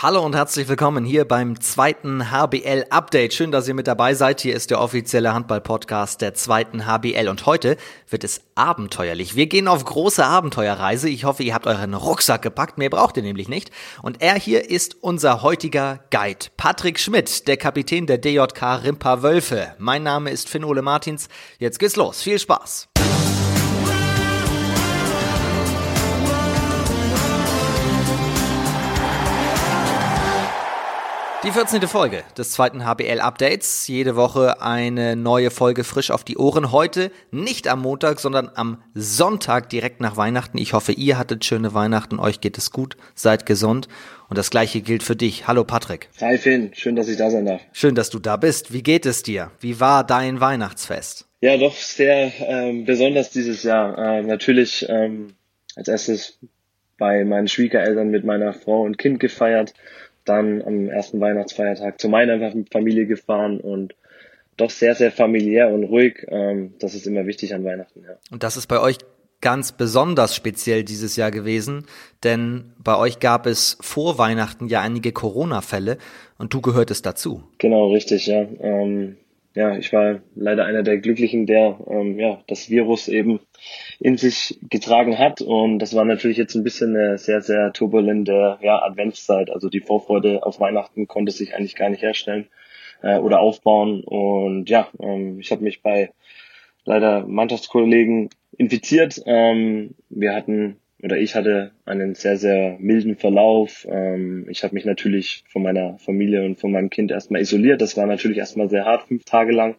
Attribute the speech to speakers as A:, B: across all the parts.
A: Hallo und herzlich willkommen hier beim zweiten HBL Update. Schön, dass ihr mit dabei seid. Hier ist der offizielle Handball-Podcast der zweiten HBL und heute wird es abenteuerlich. Wir gehen auf große Abenteuerreise. Ich hoffe, ihr habt euren Rucksack gepackt. Mehr braucht ihr nämlich nicht. Und er hier ist unser heutiger Guide. Patrick Schmidt, der Kapitän der DJK Rimpa Wölfe. Mein Name ist Finn Ole Martins. Jetzt geht's los. Viel Spaß. Die 14. Folge des zweiten HBL Updates. Jede Woche eine neue Folge frisch auf die Ohren. Heute nicht am Montag, sondern am Sonntag direkt nach Weihnachten. Ich hoffe, ihr hattet schöne Weihnachten, euch geht es gut, seid gesund. Und das gleiche gilt für dich. Hallo Patrick.
B: Hi Finn, schön, dass ich da sein darf.
A: Schön, dass du da bist. Wie geht es dir? Wie war dein Weihnachtsfest?
B: Ja, doch sehr ähm, besonders dieses Jahr. Äh, natürlich ähm, als erstes bei meinen Schwiegereltern mit meiner Frau und Kind gefeiert dann am ersten Weihnachtsfeiertag zu meiner Familie gefahren und doch sehr, sehr familiär und ruhig. Ähm, das ist immer wichtig an Weihnachten. Ja.
A: Und das ist bei euch ganz besonders speziell dieses Jahr gewesen, denn bei euch gab es vor Weihnachten ja einige Corona-Fälle und du gehörtest dazu.
B: Genau, richtig, ja. Ähm, ja, ich war leider einer der Glücklichen, der ähm, ja das Virus eben in sich getragen hat. Und das war natürlich jetzt ein bisschen eine sehr, sehr turbulente ja, Adventszeit. Also die Vorfreude auf Weihnachten konnte sich eigentlich gar nicht herstellen äh, oder aufbauen. Und ja, ähm, ich habe mich bei leider Mannschaftskollegen infiziert. Ähm, wir hatten oder ich hatte einen sehr, sehr milden Verlauf. Ähm, ich habe mich natürlich von meiner Familie und von meinem Kind erstmal isoliert. Das war natürlich erstmal sehr hart, fünf Tage lang.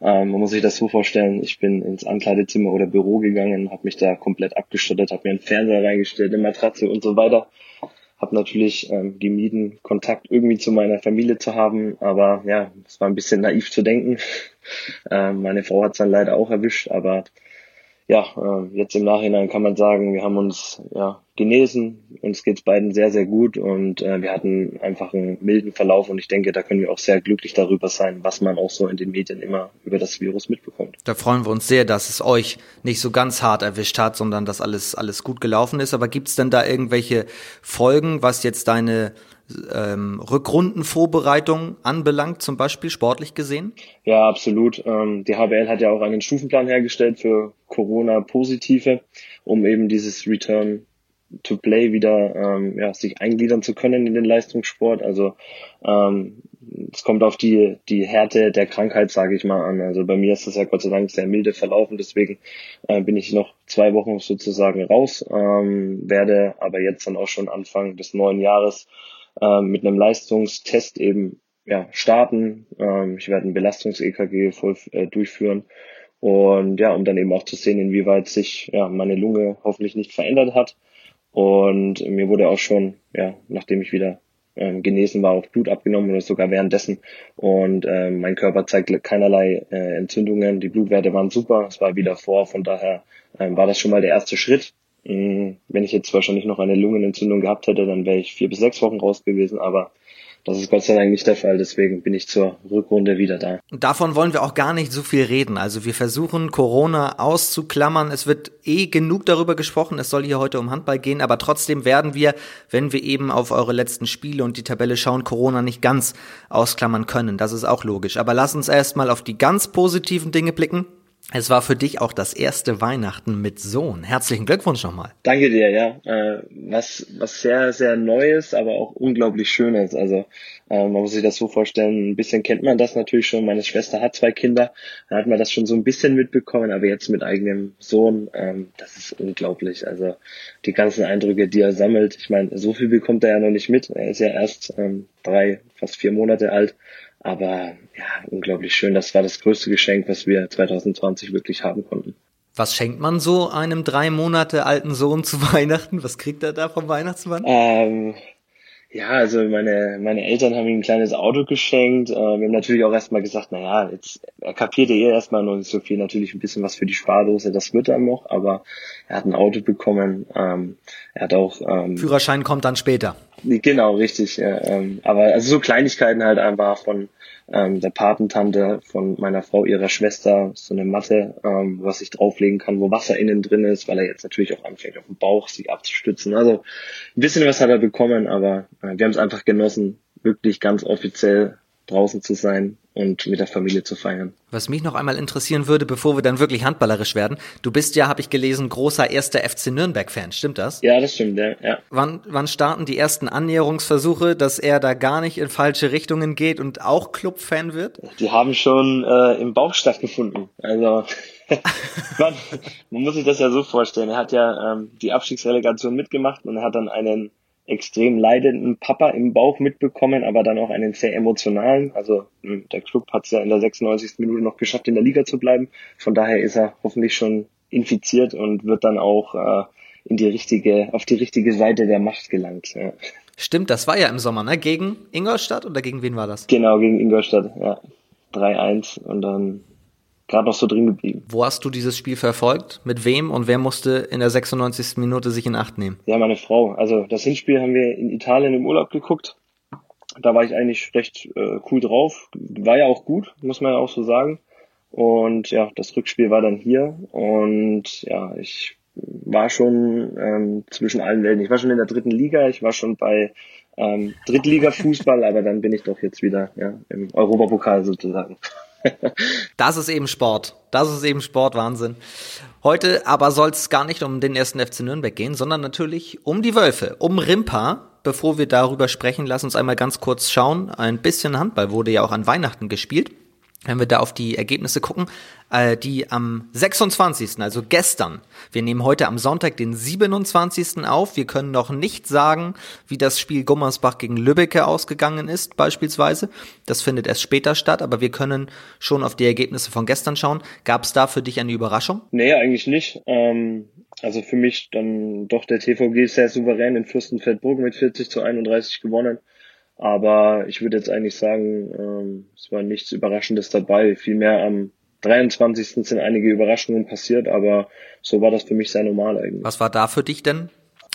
B: Ähm, man muss sich das so vorstellen, ich bin ins Ankleidezimmer oder Büro gegangen, habe mich da komplett abgestattet, habe mir einen Fernseher reingestellt, eine Matratze und so weiter. Habe natürlich ähm, gemieden, Kontakt irgendwie zu meiner Familie zu haben, aber ja, es war ein bisschen naiv zu denken. ähm, meine Frau hat es dann leider auch erwischt, aber ja, äh, jetzt im Nachhinein kann man sagen, wir haben uns ja genesen, uns geht's beiden sehr, sehr gut und äh, wir hatten einfach einen milden Verlauf und ich denke, da können wir auch sehr glücklich darüber sein, was man auch so in den Medien immer über das Virus mitbekommt.
A: Da freuen wir uns sehr, dass es euch nicht so ganz hart erwischt hat, sondern dass alles, alles gut gelaufen ist. Aber gibt's denn da irgendwelche Folgen, was jetzt deine ähm, Rückrundenvorbereitung anbelangt, zum Beispiel sportlich gesehen?
B: Ja, absolut. Ähm, die HBL hat ja auch einen Stufenplan hergestellt für Corona-Positive, um eben dieses Return to Play wieder ähm, ja, sich eingliedern zu können in den Leistungssport. Also ähm, es kommt auf die die Härte der Krankheit, sage ich mal, an. Also bei mir ist das ja Gott sei Dank sehr milde verlaufen, deswegen äh, bin ich noch zwei Wochen sozusagen raus, ähm, werde aber jetzt dann auch schon Anfang des neuen Jahres äh, mit einem Leistungstest eben ja, starten. Ähm, ich werde ein Belastungs-EKG voll äh, durchführen. Und ja, um dann eben auch zu sehen, inwieweit sich ja, meine Lunge hoffentlich nicht verändert hat. Und mir wurde auch schon, ja, nachdem ich wieder ähm, genesen war, auch Blut abgenommen oder sogar währenddessen. Und äh, mein Körper zeigt keinerlei äh, Entzündungen. Die Blutwerte waren super, es war wieder vor. Von daher äh, war das schon mal der erste Schritt. Mm, wenn ich jetzt wahrscheinlich noch eine Lungenentzündung gehabt hätte, dann wäre ich vier bis sechs Wochen raus gewesen, aber das ist Gott sei Dank nicht der Fall, deswegen bin ich zur Rückrunde wieder da.
A: Davon wollen wir auch gar nicht so viel reden. Also wir versuchen Corona auszuklammern. Es wird eh genug darüber gesprochen. Es soll hier heute um Handball gehen, aber trotzdem werden wir, wenn wir eben auf eure letzten Spiele und die Tabelle schauen, Corona nicht ganz ausklammern können. Das ist auch logisch. Aber lass uns erstmal auf die ganz positiven Dinge blicken. Es war für dich auch das erste Weihnachten mit Sohn. Herzlichen Glückwunsch nochmal.
B: Danke dir, ja. Äh, was, was sehr, sehr Neues, aber auch unglaublich Schönes. Also äh, man muss sich das so vorstellen, ein bisschen kennt man das natürlich schon. Meine Schwester hat zwei Kinder, da hat man das schon so ein bisschen mitbekommen, aber jetzt mit eigenem Sohn, ähm, das ist unglaublich. Also die ganzen Eindrücke, die er sammelt. Ich meine, so viel bekommt er ja noch nicht mit. Er ist ja erst ähm, drei, fast vier Monate alt. Aber ja, unglaublich schön. Das war das größte Geschenk, was wir 2020 wirklich haben konnten.
A: Was schenkt man so einem drei Monate alten Sohn zu Weihnachten? Was kriegt er da vom Weihnachtsmann?
B: Ähm, ja, also meine, meine Eltern haben ihm ein kleines Auto geschenkt. Äh, wir haben natürlich auch erstmal gesagt, na ja, jetzt, er kapierte eh erstmal noch nicht so viel, natürlich ein bisschen was für die Spardose, das wird er noch, aber er hat ein Auto bekommen. Ähm, er hat auch,
A: ähm, Führerschein kommt dann später.
B: Genau, richtig. Ja, ähm, aber also so Kleinigkeiten halt einfach von ähm, der Patentante von meiner Frau, ihrer Schwester, so eine Matte, ähm, was ich drauflegen kann, wo Wasser innen drin ist, weil er jetzt natürlich auch anfängt, auf dem Bauch sich abzustützen. Also ein bisschen was hat er bekommen, aber äh, wir haben es einfach genossen, wirklich ganz offiziell draußen zu sein und mit der Familie zu feiern.
A: Was mich noch einmal interessieren würde, bevor wir dann wirklich handballerisch werden, du bist ja, habe ich gelesen, großer erster FC Nürnberg-Fan, stimmt das?
B: Ja, das stimmt, ja. ja.
A: Wann, wann starten die ersten Annäherungsversuche, dass er da gar nicht in falsche Richtungen geht und auch Club-Fan wird?
B: Die haben schon äh, im Bauch stattgefunden. Also man, man muss sich das ja so vorstellen. Er hat ja ähm, die Abstiegsrelegation mitgemacht und er hat dann einen extrem leidenden Papa im Bauch mitbekommen, aber dann auch einen sehr emotionalen. Also hm, der Club hat es ja in der 96. Minute noch geschafft, in der Liga zu bleiben. Von daher ist er hoffentlich schon infiziert und wird dann auch äh, in die richtige, auf die richtige Seite der Macht gelangt. Ja.
A: Stimmt, das war ja im Sommer, ne? Gegen Ingolstadt oder gegen wen war das?
B: Genau, gegen Ingolstadt, ja. 3-1 und dann gerade noch so drin geblieben.
A: Wo hast du dieses Spiel verfolgt? Mit wem und wer musste in der 96. Minute sich in Acht nehmen?
B: Ja, meine Frau. Also das Hinspiel haben wir in Italien im Urlaub geguckt. Da war ich eigentlich recht äh, cool drauf. War ja auch gut, muss man ja auch so sagen. Und ja, das Rückspiel war dann hier und ja, ich war schon ähm, zwischen allen Welten. Ich war schon in der dritten Liga, ich war schon bei ähm, Drittliga-Fußball, aber dann bin ich doch jetzt wieder ja, im Europapokal sozusagen.
A: das ist eben Sport. Das ist eben Sport, Wahnsinn. Heute aber soll es gar nicht um den ersten FC Nürnberg gehen, sondern natürlich um die Wölfe, um Rimpa. Bevor wir darüber sprechen, lass uns einmal ganz kurz schauen. Ein bisschen Handball wurde ja auch an Weihnachten gespielt wenn wir da auf die Ergebnisse gucken, äh, die am 26., also gestern, wir nehmen heute am Sonntag den 27. auf. Wir können noch nicht sagen, wie das Spiel Gummersbach gegen Lübbecke ausgegangen ist, beispielsweise. Das findet erst später statt, aber wir können schon auf die Ergebnisse von gestern schauen. Gab es da für dich eine Überraschung?
B: Nee, eigentlich nicht. Ähm, also für mich dann doch der TVG sehr souverän in Fürstenfeldbruck mit 40 zu 31 gewonnen. Aber ich würde jetzt eigentlich sagen, ähm, es war nichts Überraschendes dabei. Vielmehr am 23. sind einige Überraschungen passiert, aber so war das für mich sehr normal eigentlich.
A: Was war da für dich denn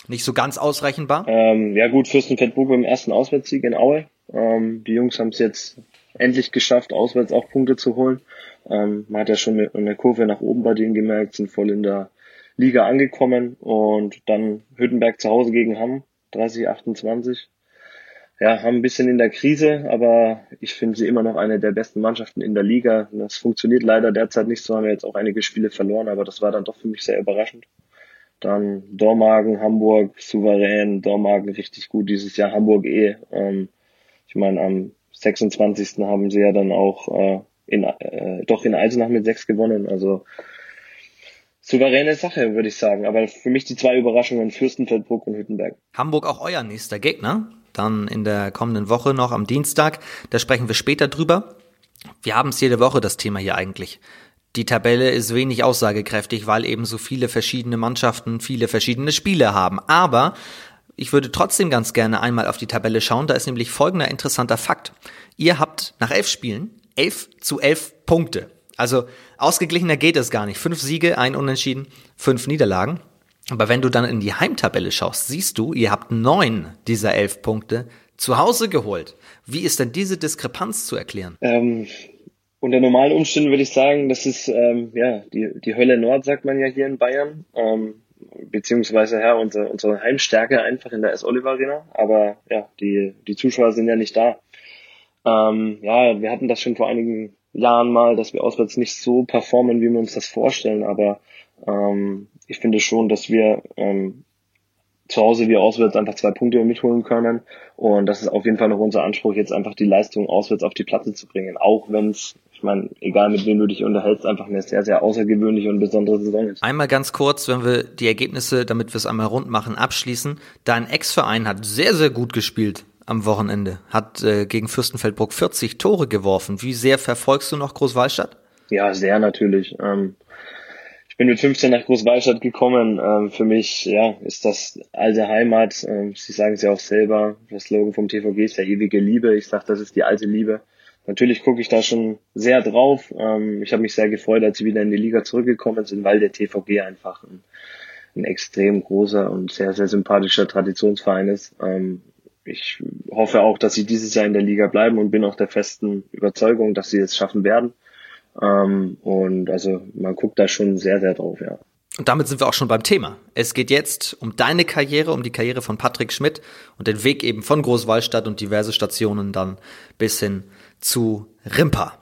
A: nicht so ganz ausrechenbar?
B: Ähm, ja gut, Fürstenfeldbruck im ersten Auswärtssieg in Aue. Ähm, die Jungs haben es jetzt endlich geschafft, auswärts auch Punkte zu holen. Ähm, man hat ja schon eine, eine Kurve nach oben bei denen gemerkt, sind voll in der Liga angekommen und dann Hüttenberg zu Hause gegen Hamm, 30-28 ja, haben ein bisschen in der Krise, aber ich finde sie immer noch eine der besten Mannschaften in der Liga. Das funktioniert leider derzeit nicht so, haben wir jetzt auch einige Spiele verloren, aber das war dann doch für mich sehr überraschend. Dann Dormagen, Hamburg, souverän, Dormagen richtig gut dieses Jahr, Hamburg eh. Ähm, ich meine, am 26. haben sie ja dann auch äh, in, äh, doch in Eisenach mit sechs gewonnen, also souveräne Sache, würde ich sagen. Aber für mich die zwei Überraschungen Fürstenfeldbruck und Hüttenberg.
A: Hamburg auch euer nächster Gegner? Dann in der kommenden Woche noch am Dienstag. Da sprechen wir später drüber. Wir haben es jede Woche das Thema hier eigentlich. Die Tabelle ist wenig aussagekräftig, weil eben so viele verschiedene Mannschaften viele verschiedene Spiele haben. Aber ich würde trotzdem ganz gerne einmal auf die Tabelle schauen. Da ist nämlich folgender interessanter Fakt. Ihr habt nach elf Spielen elf zu elf Punkte. Also ausgeglichener geht es gar nicht. Fünf Siege, ein Unentschieden, fünf Niederlagen. Aber wenn du dann in die Heimtabelle schaust, siehst du, ihr habt neun dieser elf Punkte zu Hause geholt. Wie ist denn diese Diskrepanz zu erklären?
B: Ähm, unter normalen Umständen würde ich sagen, das ist ähm, ja die, die Hölle Nord, sagt man ja hier in Bayern. Ähm, beziehungsweise ja, unsere, unsere Heimstärke einfach in der S-Oliver Arena. Aber ja, die, die Zuschauer sind ja nicht da. Ähm, ja, wir hatten das schon vor einigen Jahren mal, dass wir auswärts nicht so performen, wie wir uns das vorstellen. Aber ähm, ich finde schon, dass wir ähm, zu Hause wie auswärts einfach zwei Punkte mitholen können. Und das ist auf jeden Fall noch unser Anspruch, jetzt einfach die Leistung auswärts auf die Platte zu bringen. Auch wenn es, ich meine, egal mit wem du dich unterhältst, einfach eine sehr, sehr außergewöhnliche und besondere Saison ist.
A: Einmal ganz kurz, wenn wir die Ergebnisse, damit wir es einmal rund machen, abschließen. Dein Ex-Verein hat sehr, sehr gut gespielt am Wochenende. Hat äh, gegen Fürstenfeldbruck 40 Tore geworfen. Wie sehr verfolgst du noch Großwallstadt?
B: Ja, sehr natürlich. Ähm, bin mit 15 nach Großwallstadt gekommen. Ähm, für mich ja, ist das alte Heimat. Ähm, Sie sagen es ja auch selber. Das Slogan vom TVG ist ja ewige Liebe. Ich sage, das ist die alte Liebe. Natürlich gucke ich da schon sehr drauf. Ähm, ich habe mich sehr gefreut, als sie wieder in die Liga zurückgekommen sind, weil der TVG einfach ein, ein extrem großer und sehr, sehr sympathischer Traditionsverein ist. Ähm, ich hoffe auch, dass sie dieses Jahr in der Liga bleiben und bin auch der festen Überzeugung, dass sie es schaffen werden. Ähm, und also man guckt da schon sehr, sehr drauf, ja.
A: Und damit sind wir auch schon beim Thema. Es geht jetzt um deine Karriere, um die Karriere von Patrick Schmidt und den Weg eben von Großwallstadt und diverse Stationen dann bis hin zu Rimpa.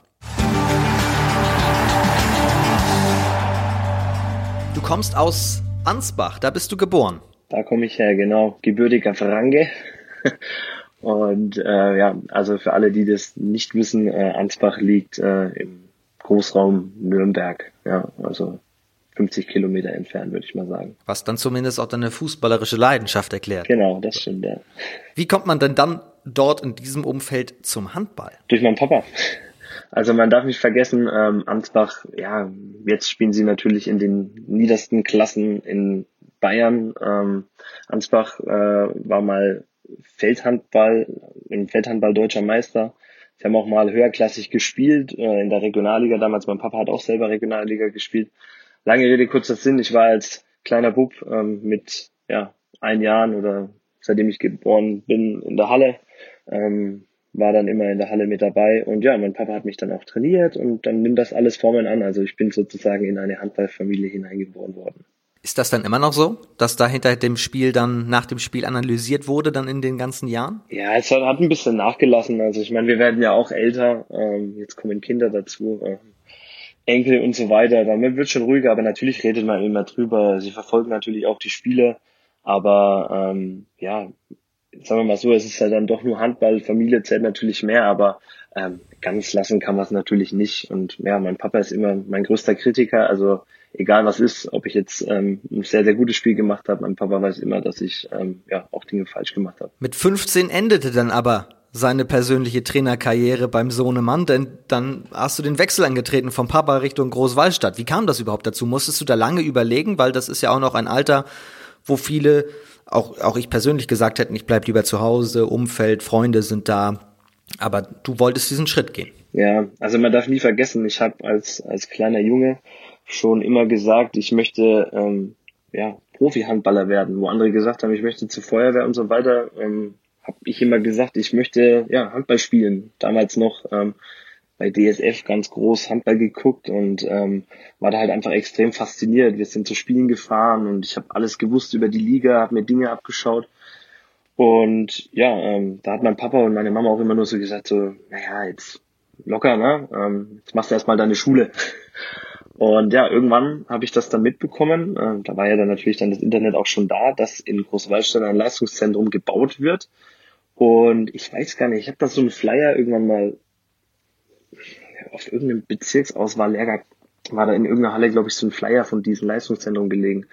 A: Du kommst aus Ansbach, da bist du geboren.
B: Da komme ich her, genau. Gebürtiger Franke. Und äh, ja, also für alle, die das nicht wissen, äh, Ansbach liegt äh, im Großraum Nürnberg. Ja, also 50 Kilometer entfernt, würde ich mal sagen.
A: Was dann zumindest auch deine fußballerische Leidenschaft erklärt.
B: Genau, das stimmt, ja.
A: Wie kommt man denn dann dort in diesem Umfeld zum Handball?
B: Durch meinen Papa. Also man darf nicht vergessen, ähm, Ansbach, ja, jetzt spielen sie natürlich in den niedersten Klassen in Bayern. Ähm, Ansbach äh, war mal Feldhandball, im Feldhandball deutscher Meister. Sie haben auch mal höherklassig gespielt, äh, in der Regionalliga damals. Mein Papa hat auch selber Regionalliga gespielt. Lange Rede, kurzer Sinn. Ich war als kleiner Bub ähm, mit ja, ein Jahren oder seitdem ich geboren bin in der Halle. Ähm, war dann immer in der Halle mit dabei und ja, mein Papa hat mich dann auch trainiert und dann nimmt das alles Formen an. Also ich bin sozusagen in eine Handballfamilie hineingeboren worden.
A: Ist das dann immer noch so, dass da hinter dem Spiel dann nach dem Spiel analysiert wurde, dann in den ganzen Jahren?
B: Ja, es hat ein bisschen nachgelassen. Also ich meine, wir werden ja auch älter. Ähm, jetzt kommen Kinder dazu, äh, Enkel und so weiter. Damit wird schon ruhiger, aber natürlich redet man immer drüber. Sie verfolgen natürlich auch die Spiele. Aber ähm, ja, sagen wir mal so, es ist ja dann doch nur Handball, Familie zählt natürlich mehr, aber ähm, ganz lassen kann man es natürlich nicht. Und ja, mein Papa ist immer mein größter Kritiker. Also egal was ist, ob ich jetzt ähm, ein sehr, sehr gutes Spiel gemacht habe, mein Papa weiß immer, dass ich ähm, ja auch Dinge falsch gemacht habe.
A: Mit 15 endete dann aber seine persönliche Trainerkarriere beim Sohnemann, denn dann hast du den Wechsel angetreten vom Papa Richtung Großwallstadt. Wie kam das überhaupt dazu? Musstest du da lange überlegen, weil das ist ja auch noch ein Alter, wo viele, auch, auch ich persönlich gesagt hätten, ich bleib lieber zu Hause, Umfeld, Freunde sind da. Aber du wolltest diesen Schritt gehen.
B: Ja, also man darf nie vergessen, ich habe als, als kleiner Junge schon immer gesagt, ich möchte ähm, ja, Profi-Handballer werden, wo andere gesagt haben, ich möchte zur Feuerwehr und so weiter, ähm, habe ich immer gesagt, ich möchte ja Handball spielen. Damals noch ähm, bei DSF ganz groß Handball geguckt und ähm, war da halt einfach extrem fasziniert. Wir sind zu Spielen gefahren und ich habe alles gewusst über die Liga, habe mir Dinge abgeschaut. Und ja, ähm, da hat mein Papa und meine Mama auch immer nur so gesagt, so, naja, jetzt locker, ne? Ähm, jetzt machst du erstmal deine Schule. Und ja, irgendwann habe ich das dann mitbekommen. Äh, da war ja dann natürlich dann das Internet auch schon da, dass in Großwaldstadt ein Leistungszentrum gebaut wird. Und ich weiß gar nicht, ich habe da so einen Flyer irgendwann mal auf irgendeinem Bezirksauswahllehrgang war da in irgendeiner Halle, glaube ich, so ein Flyer von diesem Leistungszentrum gelegen.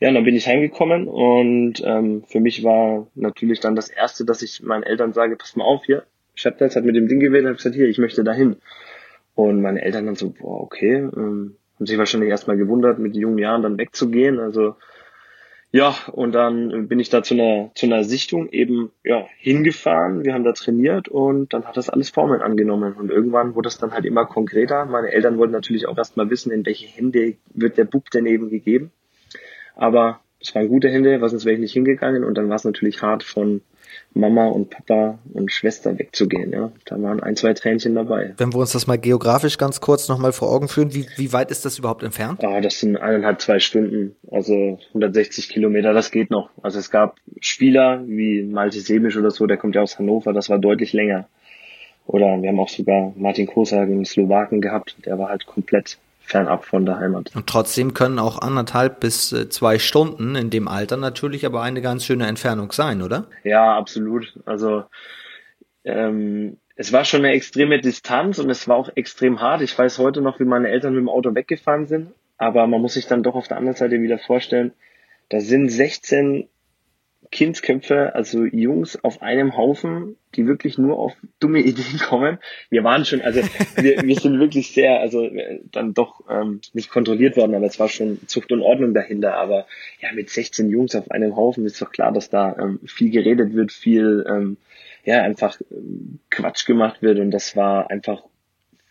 B: Ja, und dann bin ich heimgekommen und ähm, für mich war natürlich dann das Erste, dass ich meinen Eltern sage, pass mal auf hier, Chaptels hat mit dem Ding gewählt hat gesagt, hier, ich möchte dahin. Und meine Eltern dann so, boah, okay, ähm, haben sich wahrscheinlich erstmal gewundert, mit jungen Jahren dann wegzugehen. Also ja, und dann bin ich da zu einer, zu einer Sichtung eben ja, hingefahren. Wir haben da trainiert und dann hat das alles Formen angenommen. Und irgendwann wurde es dann halt immer konkreter. Meine Eltern wollten natürlich auch erstmal wissen, in welche Hände wird der Bub denn eben gegeben. Aber es waren gute Hände, was sonst wäre ich nicht hingegangen. Und dann war es natürlich hart von Mama und Papa und Schwester wegzugehen. Ja, da waren ein, zwei Tränchen dabei.
A: Wenn wir uns das mal geografisch ganz kurz nochmal vor Augen führen, wie, wie weit ist das überhaupt entfernt?
B: Ah, das sind eineinhalb, zwei Stunden, also 160 Kilometer, das geht noch. Also es gab Spieler wie Malte Semisch oder so, der kommt ja aus Hannover, das war deutlich länger. Oder wir haben auch sogar Martin Kosa, einen Slowaken gehabt, der war halt komplett fernab von der Heimat.
A: Und trotzdem können auch anderthalb bis äh, zwei Stunden in dem Alter natürlich aber eine ganz schöne Entfernung sein, oder?
B: Ja, absolut. Also ähm, es war schon eine extreme Distanz und es war auch extrem hart. Ich weiß heute noch, wie meine Eltern mit dem Auto weggefahren sind, aber man muss sich dann doch auf der anderen Seite wieder vorstellen, da sind 16 Kindsköpfe, also Jungs auf einem Haufen, die wirklich nur auf dumme Ideen kommen. Wir waren schon, also wir, wir sind wirklich sehr, also dann doch ähm, nicht kontrolliert worden, aber es war schon Zucht und Ordnung dahinter. Aber ja, mit 16 Jungs auf einem Haufen ist doch klar, dass da ähm, viel geredet wird, viel ähm, ja einfach ähm, Quatsch gemacht wird und das war einfach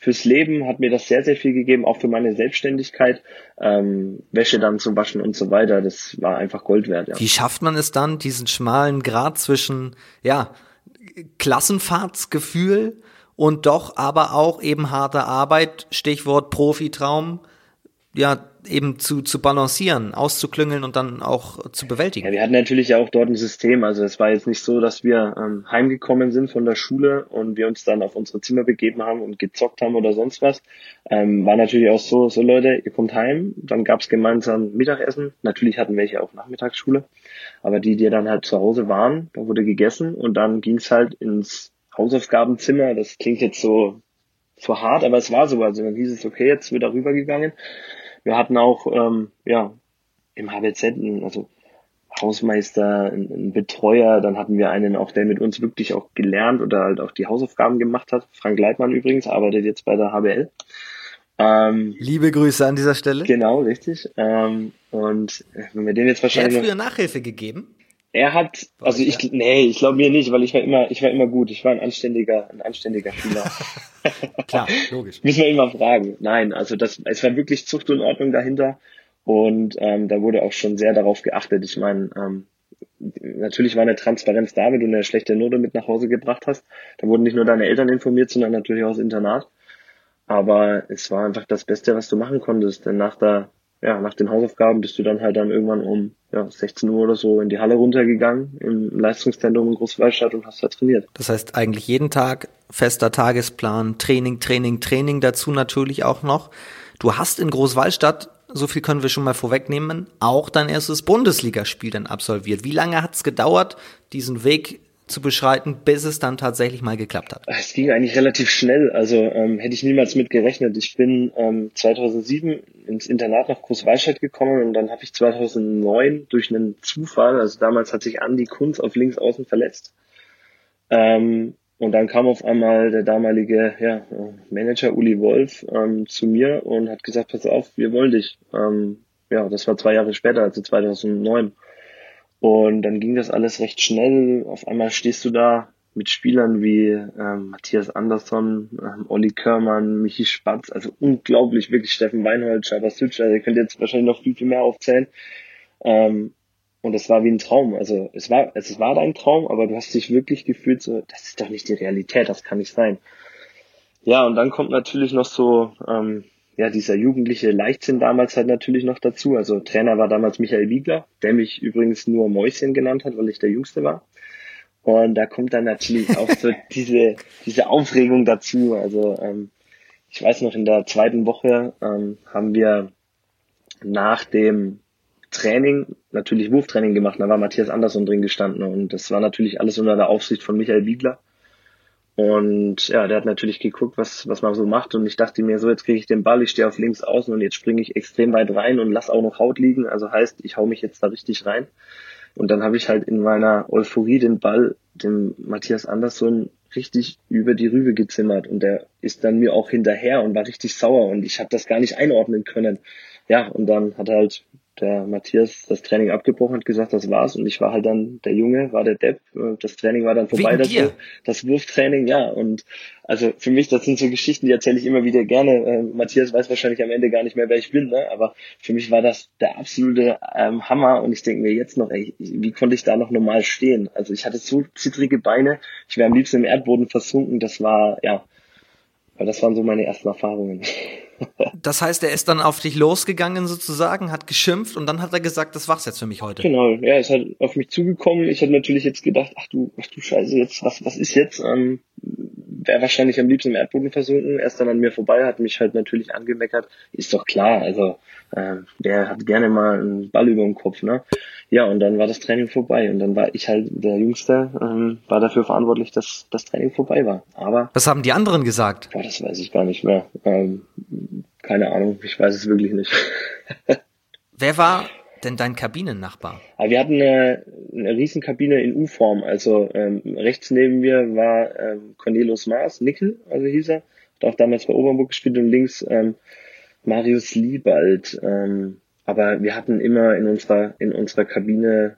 B: fürs Leben hat mir das sehr, sehr viel gegeben, auch für meine Selbstständigkeit, ähm, Wäsche dann zu waschen und so weiter. Das war einfach Gold wert. Ja.
A: Wie schafft man es dann, diesen schmalen Grad zwischen, ja, Klassenfahrtsgefühl und doch aber auch eben harte Arbeit, Stichwort Profitraum, ja, eben zu, zu balancieren, auszuklüngeln und dann auch zu bewältigen.
B: Ja, wir hatten natürlich auch dort ein System. Also es war jetzt nicht so, dass wir ähm, heimgekommen sind von der Schule und wir uns dann auf unsere Zimmer begeben haben und gezockt haben oder sonst was. Ähm, war natürlich auch so, so Leute, ihr kommt heim, dann gab's gemeinsam Mittagessen. Natürlich hatten welche auch Nachmittagsschule. Aber die, die dann halt zu Hause waren, da wurde gegessen und dann ging's halt ins Hausaufgabenzimmer. Das klingt jetzt so so hart, aber es war so. Also dann hieß es, okay, jetzt wird er rübergegangen wir hatten auch ähm, ja im HBZ, also Hausmeister, ein Betreuer, dann hatten wir einen auch, der mit uns wirklich auch gelernt oder halt auch die Hausaufgaben gemacht hat. Frank Leitmann übrigens, arbeitet jetzt bei der HBL.
A: Ähm, Liebe Grüße an dieser Stelle.
B: Genau, richtig. Ähm, und wenn wir den jetzt wahrscheinlich.
A: Er hat früher Nachhilfe gegeben?
B: Er hat, also ich, nee, ich glaube mir nicht, weil ich war immer, ich war immer gut. Ich war ein anständiger, ein anständiger Schüler.
A: Klar, logisch.
B: Müssen wir immer fragen. Nein, also das, es war wirklich Zucht und Ordnung dahinter. Und ähm, da wurde auch schon sehr darauf geachtet. Ich meine, ähm, natürlich war eine Transparenz da, wenn du eine schlechte Note mit nach Hause gebracht hast. Da wurden nicht nur deine Eltern informiert, sondern natürlich auch das Internat. Aber es war einfach das Beste, was du machen konntest. Denn nach der ja, nach den Hausaufgaben bist du dann halt dann irgendwann um ja, 16 Uhr oder so in die Halle runtergegangen im Leistungszentrum in Großwallstadt und hast da trainiert.
A: Das heißt eigentlich jeden Tag fester Tagesplan, Training, Training, Training dazu natürlich auch noch. Du hast in Großwallstadt, so viel können wir schon mal vorwegnehmen, auch dein erstes Bundesligaspiel dann absolviert. Wie lange hat es gedauert, diesen Weg zu beschreiten, bis es dann tatsächlich mal geklappt hat?
B: Es ging eigentlich relativ schnell. Also ähm, hätte ich niemals mit gerechnet. Ich bin ähm, 2007 ins Internat nach Großwallstadt gekommen und dann habe ich 2009 durch einen Zufall, also damals hat sich Andi Kunz auf links außen verletzt. Ähm, und dann kam auf einmal der damalige ja, Manager Uli Wolf ähm, zu mir und hat gesagt, pass auf, wir wollen dich. Ähm, ja, das war zwei Jahre später, also 2009. Und dann ging das alles recht schnell. Auf einmal stehst du da mit Spielern wie ähm, Matthias Andersson, ähm, Olli Körmann, Michi Spatz, also unglaublich, wirklich Steffen Weinhold, Schaber Sütscher, ihr könnt jetzt wahrscheinlich noch viel, viel mehr aufzählen. Ähm, und es war wie ein Traum. Also es war, es war dein Traum, aber du hast dich wirklich gefühlt so, das ist doch nicht die Realität, das kann nicht sein. Ja, und dann kommt natürlich noch so ähm, ja, dieser jugendliche Leichtsinn damals halt natürlich noch dazu. Also Trainer war damals Michael Wiegler, der mich übrigens nur Mäuschen genannt hat, weil ich der Jüngste war. Und da kommt dann natürlich auch so diese, diese Aufregung dazu. Also ähm, ich weiß noch, in der zweiten Woche ähm, haben wir nach dem Training natürlich Wurftraining gemacht. Da war Matthias Andersson drin gestanden und das war natürlich alles unter der Aufsicht von Michael Wiegler. Und ja, der hat natürlich geguckt, was, was man so macht. Und ich dachte mir so, jetzt kriege ich den Ball, ich stehe auf links außen und jetzt springe ich extrem weit rein und lass auch noch Haut liegen. Also heißt, ich hau mich jetzt da richtig rein. Und dann habe ich halt in meiner Euphorie den Ball dem Matthias Andersson richtig über die Rübe gezimmert. Und der ist dann mir auch hinterher und war richtig sauer. Und ich habe das gar nicht einordnen können. Ja, und dann hat halt der Matthias das Training abgebrochen hat, gesagt, das war's. Und ich war halt dann der Junge, war der Depp. Das Training war dann vorbei, das, das Wurftraining, ja. Und also für mich, das sind so Geschichten, die erzähle ich immer wieder gerne. Äh, Matthias weiß wahrscheinlich am Ende gar nicht mehr, wer ich bin, ne? aber für mich war das der absolute ähm, Hammer. Und ich denke mir jetzt noch, ey, wie konnte ich da noch normal stehen? Also ich hatte so zittrige Beine, ich wäre am liebsten im Erdboden versunken. Das war, ja, das waren so meine ersten Erfahrungen.
A: Das heißt, er ist dann auf dich losgegangen sozusagen, hat geschimpft und dann hat er gesagt, das war's jetzt für mich heute.
B: Genau, ja, ist halt auf mich zugekommen. Ich hatte natürlich jetzt gedacht, ach du, ach du Scheiße, jetzt, was, was ist jetzt? Ähm, Wäre wahrscheinlich am liebsten im Erdboden versunken. Er ist dann an mir vorbei, hat mich halt natürlich angemeckert. Ist doch klar, also äh, der hat gerne mal einen Ball über dem Kopf, ne? Ja, und dann war das Training vorbei und dann war ich halt der Jüngste, ähm, war dafür verantwortlich, dass das Training vorbei war. Aber
A: was haben die anderen gesagt?
B: Boah, das weiß ich gar nicht mehr. Ähm, keine Ahnung, ich weiß es wirklich nicht.
A: Wer war denn dein Kabinennachbar?
B: Aber wir hatten eine, eine Riesenkabine in U-Form. Also ähm, rechts neben mir war ähm, Cornelius Maas, Nickel, also hieß er. Hat auch damals bei Obernburg gespielt und links ähm, Marius Liebald. Ähm, aber wir hatten immer in unserer, in unserer Kabine,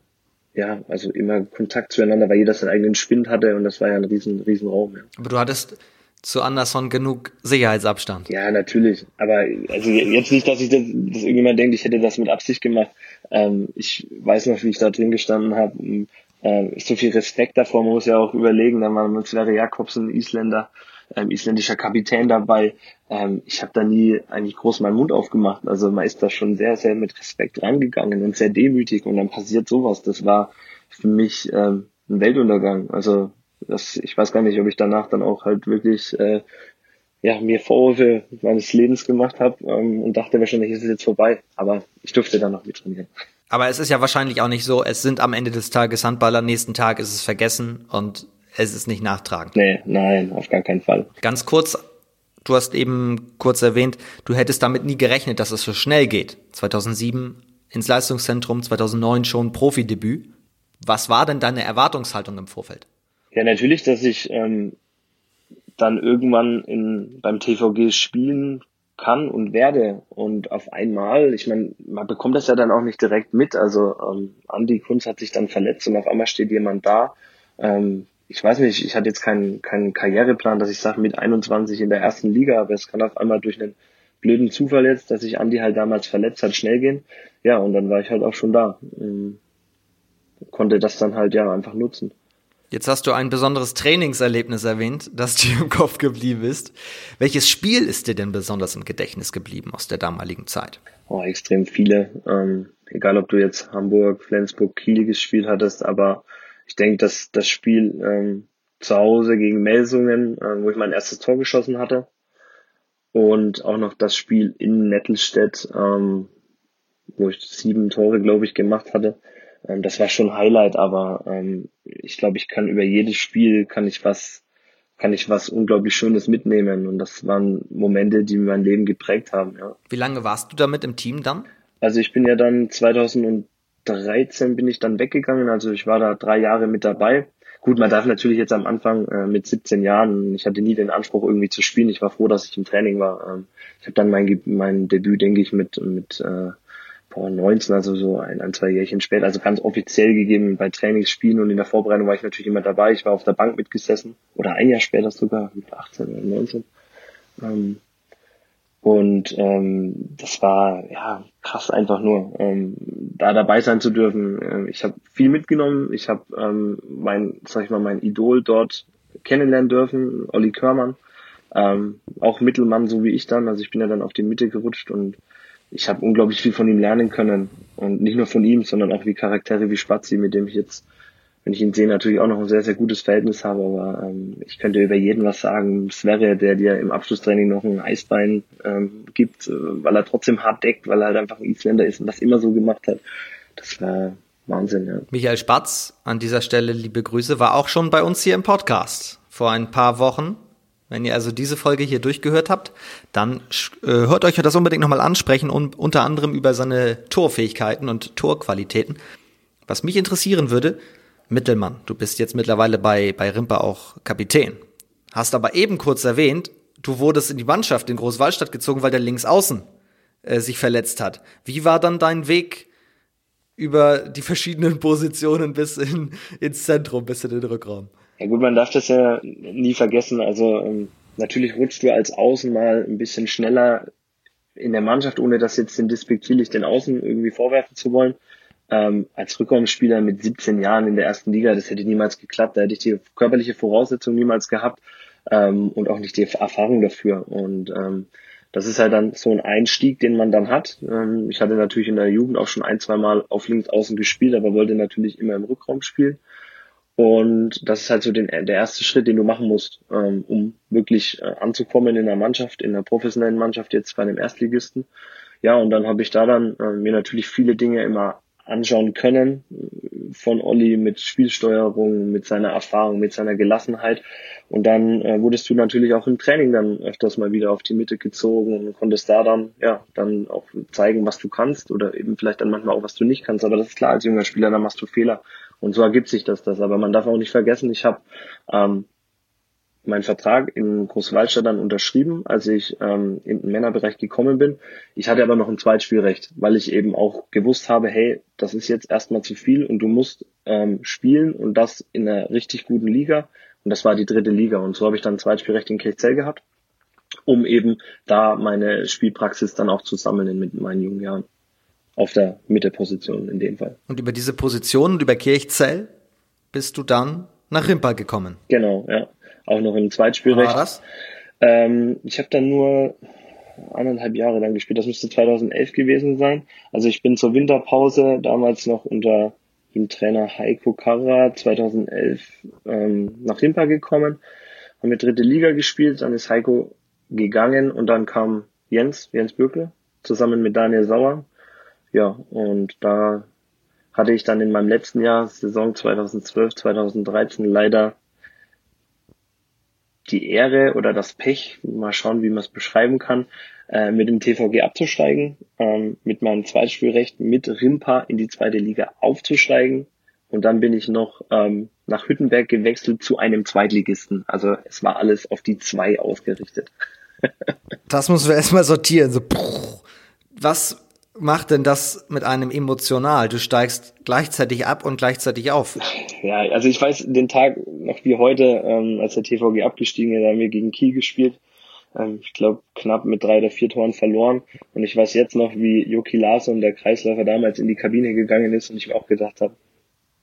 B: ja, also immer Kontakt zueinander, weil jeder seinen eigenen Spind hatte und das war ja ein riesen, riesen Raum. Ja.
A: Aber du hattest zu Anderson genug Sicherheitsabstand.
B: Ja, natürlich. Aber also jetzt nicht, dass ich das, dass irgendjemand denkt, ich hätte das mit Absicht gemacht. Ähm, ich weiß noch, wie ich da drin gestanden habe. Äh, so viel Respekt davor. Man muss ja auch überlegen, da war mit Sverre Jakobsen, Isländer, ähm, isländischer Kapitän dabei. Ähm, ich habe da nie eigentlich groß meinen Mund aufgemacht. Also man ist da schon sehr, sehr mit Respekt rangegangen und sehr demütig und dann passiert sowas. Das war für mich ähm, ein Weltuntergang. Also das, ich weiß gar nicht, ob ich danach dann auch halt wirklich äh, ja, mir Vorwürfe meines Lebens gemacht habe ähm, und dachte wahrscheinlich ist es jetzt vorbei. Aber ich durfte dann noch mit trainieren.
A: Aber es ist ja wahrscheinlich auch nicht so, es sind am Ende des Tages Handballer, nächsten Tag ist es vergessen und es ist nicht nachtragend.
B: Nee, nein, auf gar keinen Fall.
A: Ganz kurz, du hast eben kurz erwähnt, du hättest damit nie gerechnet, dass es so schnell geht. 2007 ins Leistungszentrum, 2009 schon Profidebüt. Was war denn deine Erwartungshaltung im Vorfeld?
B: Ja, natürlich, dass ich ähm, dann irgendwann in, beim TVG spielen kann und werde. Und auf einmal, ich meine, man bekommt das ja dann auch nicht direkt mit. Also ähm, Andi Kunz hat sich dann verletzt und auf einmal steht jemand da. Ähm, ich weiß nicht, ich hatte jetzt keinen, keinen Karriereplan, dass ich sage, mit 21 in der ersten Liga, aber es kann auf einmal durch einen blöden Zufall jetzt, dass sich Andi halt damals verletzt hat, schnell gehen. Ja, und dann war ich halt auch schon da. Ähm, konnte das dann halt ja einfach nutzen.
A: Jetzt hast du ein besonderes Trainingserlebnis erwähnt, das dir im Kopf geblieben ist. Welches Spiel ist dir denn besonders im Gedächtnis geblieben aus der damaligen Zeit?
B: Oh, extrem viele. Ähm, egal, ob du jetzt Hamburg, Flensburg, Kiel gespielt hattest, aber ich denke, dass das Spiel ähm, zu Hause gegen Melsungen, äh, wo ich mein erstes Tor geschossen hatte, und auch noch das Spiel in Nettelstedt, ähm, wo ich sieben Tore, glaube ich, gemacht hatte, ähm, das war schon Highlight, aber ähm, ich glaube, ich kann über jedes Spiel kann ich was kann ich was unglaublich Schönes mitnehmen und das waren Momente, die mein Leben geprägt haben. Ja.
A: Wie lange warst du damit im Team dann?
B: Also ich bin ja dann 2013 bin ich dann weggegangen, also ich war da drei Jahre mit dabei. Gut, man darf natürlich jetzt am Anfang äh, mit 17 Jahren, ich hatte nie den Anspruch irgendwie zu spielen. Ich war froh, dass ich im Training war. Ähm, ich habe dann mein, mein Debüt, denke ich, mit mit äh, 19, also so ein, ein, zwei Jährchen später, also ganz offiziell gegeben bei Trainingsspielen und in der Vorbereitung war ich natürlich immer dabei. Ich war auf der Bank mitgesessen oder ein Jahr später sogar, mit 18 oder 19. Ähm, und ähm, das war ja krass einfach nur, ähm, da dabei sein zu dürfen. Ähm, ich habe viel mitgenommen. Ich habe ähm, mein, sag ich mal, mein Idol dort kennenlernen dürfen, Olli Körmann. Ähm, auch Mittelmann, so wie ich dann. Also ich bin ja dann auf die Mitte gerutscht und ich habe unglaublich viel von ihm lernen können. Und nicht nur von ihm, sondern auch wie Charaktere wie Spazi, mit dem ich jetzt, wenn ich ihn sehe, natürlich auch noch ein sehr, sehr gutes Verhältnis habe. Aber ähm, ich könnte über jeden was sagen. Sverre, der dir im Abschlusstraining noch ein Eisbein ähm, gibt, äh, weil er trotzdem hart deckt, weil er halt einfach ein Isländer ist und das immer so gemacht hat. Das war Wahnsinn, ja.
A: Michael Spatz, an dieser Stelle liebe Grüße, war auch schon bei uns hier im Podcast vor ein paar Wochen. Wenn ihr also diese Folge hier durchgehört habt, dann äh, hört euch das unbedingt nochmal ansprechen und unter anderem über seine Torfähigkeiten und Torqualitäten. Was mich interessieren würde, Mittelmann, du bist jetzt mittlerweile bei, bei Rimper auch Kapitän. Hast aber eben kurz erwähnt, du wurdest in die Mannschaft in Großwallstadt gezogen, weil der Linksaußen äh, sich verletzt hat. Wie war dann dein Weg über die verschiedenen Positionen bis in, ins Zentrum, bis in den Rückraum?
B: Ja gut, man darf das ja nie vergessen. Also ähm, natürlich rutscht du als Außen mal ein bisschen schneller in der Mannschaft, ohne das jetzt den despektierlich den Außen irgendwie vorwerfen zu wollen. Ähm, als Rückraumspieler mit 17 Jahren in der ersten Liga, das hätte niemals geklappt. Da hätte ich die körperliche Voraussetzung niemals gehabt ähm, und auch nicht die Erfahrung dafür. Und ähm, das ist halt dann so ein Einstieg, den man dann hat. Ähm, ich hatte natürlich in der Jugend auch schon ein, zwei Mal auf links außen gespielt, aber wollte natürlich immer im Rückraum spielen. Und das ist halt so den, der erste Schritt, den du machen musst, ähm, um wirklich äh, anzukommen in der Mannschaft, in der professionellen Mannschaft jetzt bei einem Erstligisten. Ja, und dann habe ich da dann äh, mir natürlich viele Dinge immer anschauen können äh, von Olli mit Spielsteuerung, mit seiner Erfahrung, mit seiner Gelassenheit. Und dann äh, wurdest du natürlich auch im Training dann öfters mal wieder auf die Mitte gezogen und konntest da dann, ja, dann auch zeigen, was du kannst oder eben vielleicht dann manchmal auch, was du nicht kannst. Aber das ist klar, als junger Spieler, da machst du Fehler. Und so ergibt sich das das. Aber man darf auch nicht vergessen, ich habe ähm, meinen Vertrag in Großwaldstadt dann unterschrieben, als ich ähm, in den Männerbereich gekommen bin. Ich hatte aber noch ein Zweitspielrecht, weil ich eben auch gewusst habe, hey, das ist jetzt erstmal zu viel und du musst ähm, spielen und das in einer richtig guten Liga. Und das war die dritte Liga. Und so habe ich dann Zweitspielrecht in Kirchzell gehabt, um eben da meine Spielpraxis dann auch zu sammeln mit meinen jungen Jahren. Auf der Mitteposition in dem Fall.
A: Und über diese Position und über Kirchzell bist du dann nach Rimpa gekommen.
B: Genau, ja. Auch noch im Zweitspielrecht.
A: War das?
B: Ähm, ich habe dann nur eineinhalb Jahre lang gespielt. Das müsste 2011 gewesen sein. Also ich bin zur Winterpause damals noch unter dem Trainer Heiko Karra 2011 ähm, nach Rimpa gekommen, haben wir dritte Liga gespielt, dann ist Heiko gegangen und dann kam Jens, Jens Bürkle, zusammen mit Daniel Sauer. Ja, und da hatte ich dann in meinem letzten Jahr, Saison 2012, 2013, leider die Ehre oder das Pech, mal schauen, wie man es beschreiben kann, äh, mit dem TVG abzusteigen, ähm, mit meinem Zweitspielrecht mit Rimpa in die zweite Liga aufzusteigen. Und dann bin ich noch ähm, nach Hüttenberg gewechselt zu einem Zweitligisten. Also es war alles auf die zwei ausgerichtet.
A: das müssen wir erstmal sortieren. So, was macht denn das mit einem emotional? Du steigst gleichzeitig ab und gleichzeitig auf.
B: Ja, also ich weiß den Tag noch wie heute, ähm, als der TVG abgestiegen ist, haben wir gegen Kiel gespielt. Ähm, ich glaube, knapp mit drei oder vier Toren verloren. Und ich weiß jetzt noch, wie Joki Larsson, der Kreisläufer, damals in die Kabine gegangen ist und ich mir auch gedacht habe,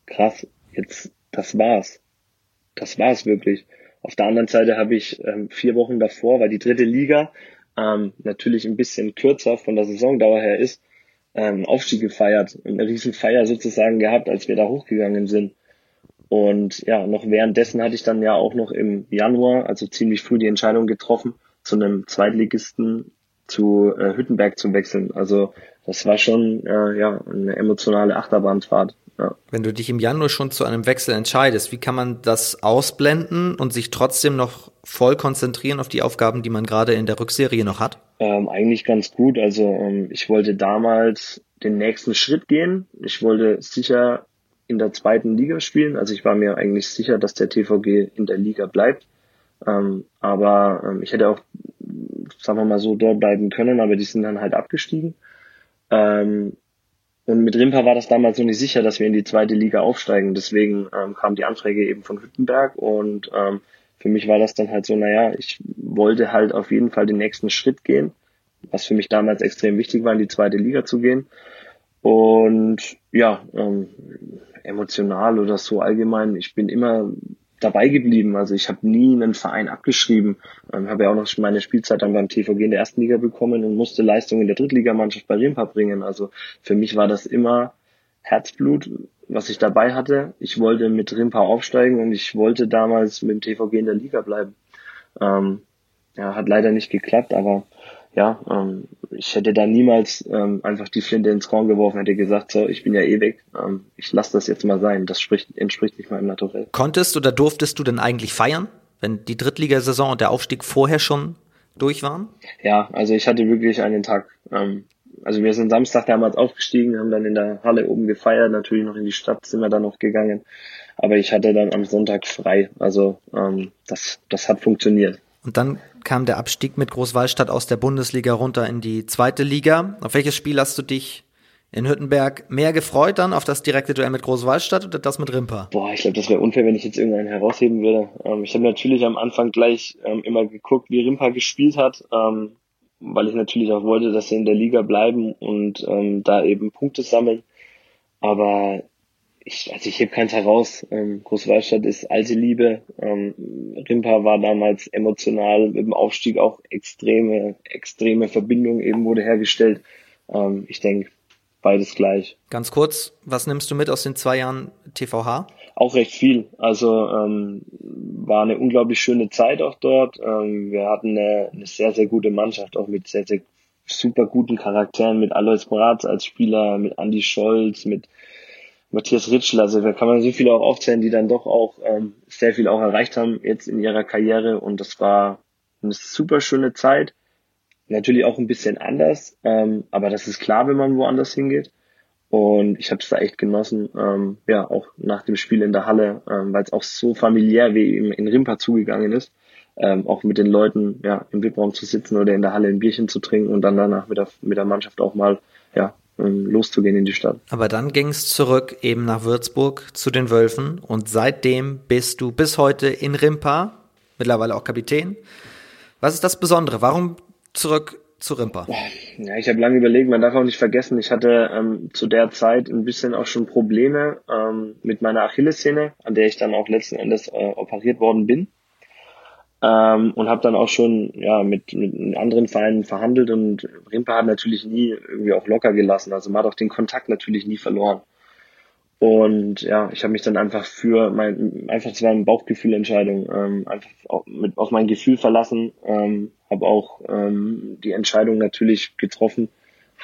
B: krass, jetzt, das war's. Das war's wirklich. Auf der anderen Seite habe ich ähm, vier Wochen davor, weil die dritte Liga ähm, natürlich ein bisschen kürzer von der Saisondauer her ist, ähm, Aufstieg gefeiert, eine riesen Feier sozusagen gehabt, als wir da hochgegangen sind. Und ja, noch währenddessen hatte ich dann ja auch noch im Januar, also ziemlich früh die Entscheidung getroffen, zu einem Zweitligisten zu äh, Hüttenberg zu wechseln. Also das war schon äh, ja eine emotionale Achterbahnfahrt. Ja.
A: Wenn du dich im Januar schon zu einem Wechsel entscheidest, wie kann man das ausblenden und sich trotzdem noch voll konzentrieren auf die Aufgaben, die man gerade in der Rückserie noch hat?
B: Ähm, eigentlich ganz gut. Also ähm, ich wollte damals den nächsten Schritt gehen. Ich wollte sicher in der zweiten Liga spielen. Also ich war mir eigentlich sicher, dass der TVG in der Liga bleibt. Ähm, aber ähm, ich hätte auch, sagen wir mal so, dort bleiben können, aber die sind dann halt abgestiegen. Ähm, und mit Rimpa war das damals noch nicht sicher, dass wir in die zweite Liga aufsteigen. Deswegen ähm, kam die Anfrage eben von Hüttenberg und ähm, für mich war das dann halt so, naja, ich wollte halt auf jeden Fall den nächsten Schritt gehen, was für mich damals extrem wichtig war, in die zweite Liga zu gehen. Und ja, ähm, emotional oder so allgemein, ich bin immer dabei geblieben. Also ich habe nie einen Verein abgeschrieben. Ähm, habe ja auch noch meine Spielzeit dann beim TVG in der ersten Liga bekommen und musste Leistungen in der Drittligamannschaft bei Rimpa bringen. Also für mich war das immer Herzblut, was ich dabei hatte. Ich wollte mit Rimpa aufsteigen und ich wollte damals mit dem TVG in der Liga bleiben. Ähm, ja, hat leider nicht geklappt, aber ja, ähm, ich hätte da niemals ähm, einfach die Flinte ins Korn geworfen, hätte gesagt, so, ich bin ja eh weg, ähm, ich lasse das jetzt mal sein. Das spricht, entspricht nicht meinem Naturell.
A: Konntest oder durftest du denn eigentlich feiern, wenn die Drittligasaison und der Aufstieg vorher schon durch waren?
B: Ja, also ich hatte wirklich einen Tag. Ähm, also wir sind Samstag damals aufgestiegen, haben dann in der Halle oben gefeiert, natürlich noch in die Stadt sind wir dann noch gegangen. Aber ich hatte dann am Sonntag frei. Also ähm, das, das hat funktioniert.
A: Und dann kam der Abstieg mit Großwallstadt aus der Bundesliga runter in die zweite Liga. Auf welches Spiel hast du dich in Hüttenberg mehr gefreut dann auf das direkte Duell mit Großwallstadt oder das mit Rimpa?
B: Boah, ich glaube, das wäre unfair, wenn ich jetzt irgendeinen herausheben würde. Ähm, ich habe natürlich am Anfang gleich ähm, immer geguckt, wie Rimpa gespielt hat, ähm, weil ich natürlich auch wollte, dass sie in der Liga bleiben und ähm, da eben Punkte sammeln. Aber ich, also ich heb keins heraus. Ähm, Großwallstadt ist alte Liebe. Ähm, Rimpa war damals emotional mit dem Aufstieg auch extreme, extreme Verbindung eben wurde hergestellt. Ähm, ich denke, beides gleich.
A: Ganz kurz, was nimmst du mit aus den zwei Jahren TVH?
B: Auch recht viel. Also ähm, war eine unglaublich schöne Zeit auch dort. Ähm, wir hatten eine, eine sehr, sehr gute Mannschaft, auch mit sehr, sehr super guten Charakteren, mit Alois Bratz als Spieler, mit Andy Scholz, mit Matthias Ritschl, also da kann man so viele auch aufzählen, die dann doch auch ähm, sehr viel auch erreicht haben jetzt in ihrer Karriere und das war eine super schöne Zeit. Natürlich auch ein bisschen anders, ähm, aber das ist klar, wenn man woanders hingeht. Und ich habe es da echt genossen, ähm, ja, auch nach dem Spiel in der Halle, ähm, weil es auch so familiär wie eben in Rimpa zugegangen ist, ähm, auch mit den Leuten ja, im VIP-Raum zu sitzen oder in der Halle ein Bierchen zu trinken und dann danach mit der, mit der Mannschaft auch mal ja, ähm, loszugehen in die Stadt.
A: Aber dann ging es zurück eben nach Würzburg zu den Wölfen und seitdem bist du bis heute in Rimpa, mittlerweile auch Kapitän. Was ist das Besondere? Warum zurück zu Rimpa?
B: Ja, ich habe lange überlegt, man darf auch nicht vergessen, ich hatte ähm, zu der Zeit ein bisschen auch schon Probleme ähm, mit meiner Achillessehne, an der ich dann auch letzten Endes äh, operiert worden bin. Ähm, und habe dann auch schon ja mit, mit anderen Vereinen verhandelt und Rimpa hat natürlich nie irgendwie auch locker gelassen. Also man hat auch den Kontakt natürlich nie verloren. Und ja, ich habe mich dann einfach für mein, einfach zu meinem Bauchgefühlentscheidung, ähm, einfach mit, auf mein Gefühl verlassen, ähm, habe auch ähm, die Entscheidung natürlich getroffen,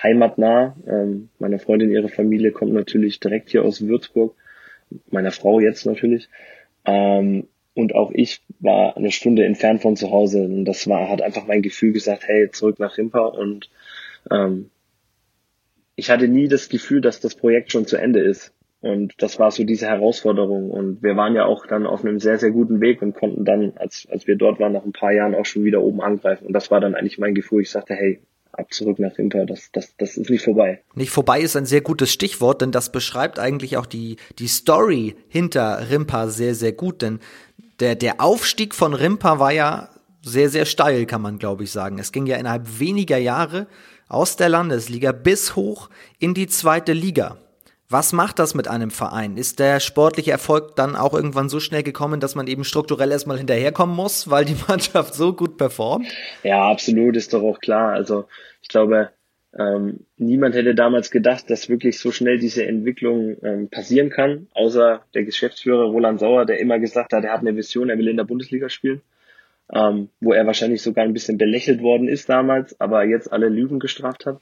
B: heimatnah. Ähm, meine Freundin, ihre Familie kommt natürlich direkt hier aus Würzburg, meiner Frau jetzt natürlich. Ähm, und auch ich war eine Stunde entfernt von zu Hause. Und das war, hat einfach mein Gefühl gesagt, hey, zurück nach Rimpa. Und ähm, ich hatte nie das Gefühl, dass das Projekt schon zu Ende ist. Und das war so diese Herausforderung. Und wir waren ja auch dann auf einem sehr, sehr guten Weg und konnten dann, als, als wir dort waren, nach ein paar Jahren auch schon wieder oben angreifen. Und das war dann eigentlich mein Gefühl. Ich sagte, hey, ab zurück nach Inter, das, das, das ist nicht vorbei.
A: Nicht vorbei ist ein sehr gutes Stichwort, denn das beschreibt eigentlich auch die, die Story hinter Rimpa sehr, sehr gut. Denn der, der Aufstieg von Rimpa war ja sehr, sehr steil, kann man glaube ich sagen. Es ging ja innerhalb weniger Jahre aus der Landesliga bis hoch in die zweite Liga. Was macht das mit einem Verein? Ist der sportliche Erfolg dann auch irgendwann so schnell gekommen, dass man eben strukturell erstmal hinterherkommen muss, weil die Mannschaft so gut performt?
B: Ja, absolut, ist doch auch klar. Also ich glaube, ähm, niemand hätte damals gedacht, dass wirklich so schnell diese Entwicklung ähm, passieren kann, außer der Geschäftsführer Roland Sauer, der immer gesagt hat, er hat eine Vision, er will in der Bundesliga spielen, ähm, wo er wahrscheinlich sogar ein bisschen belächelt worden ist damals, aber jetzt alle Lügen gestraft hat.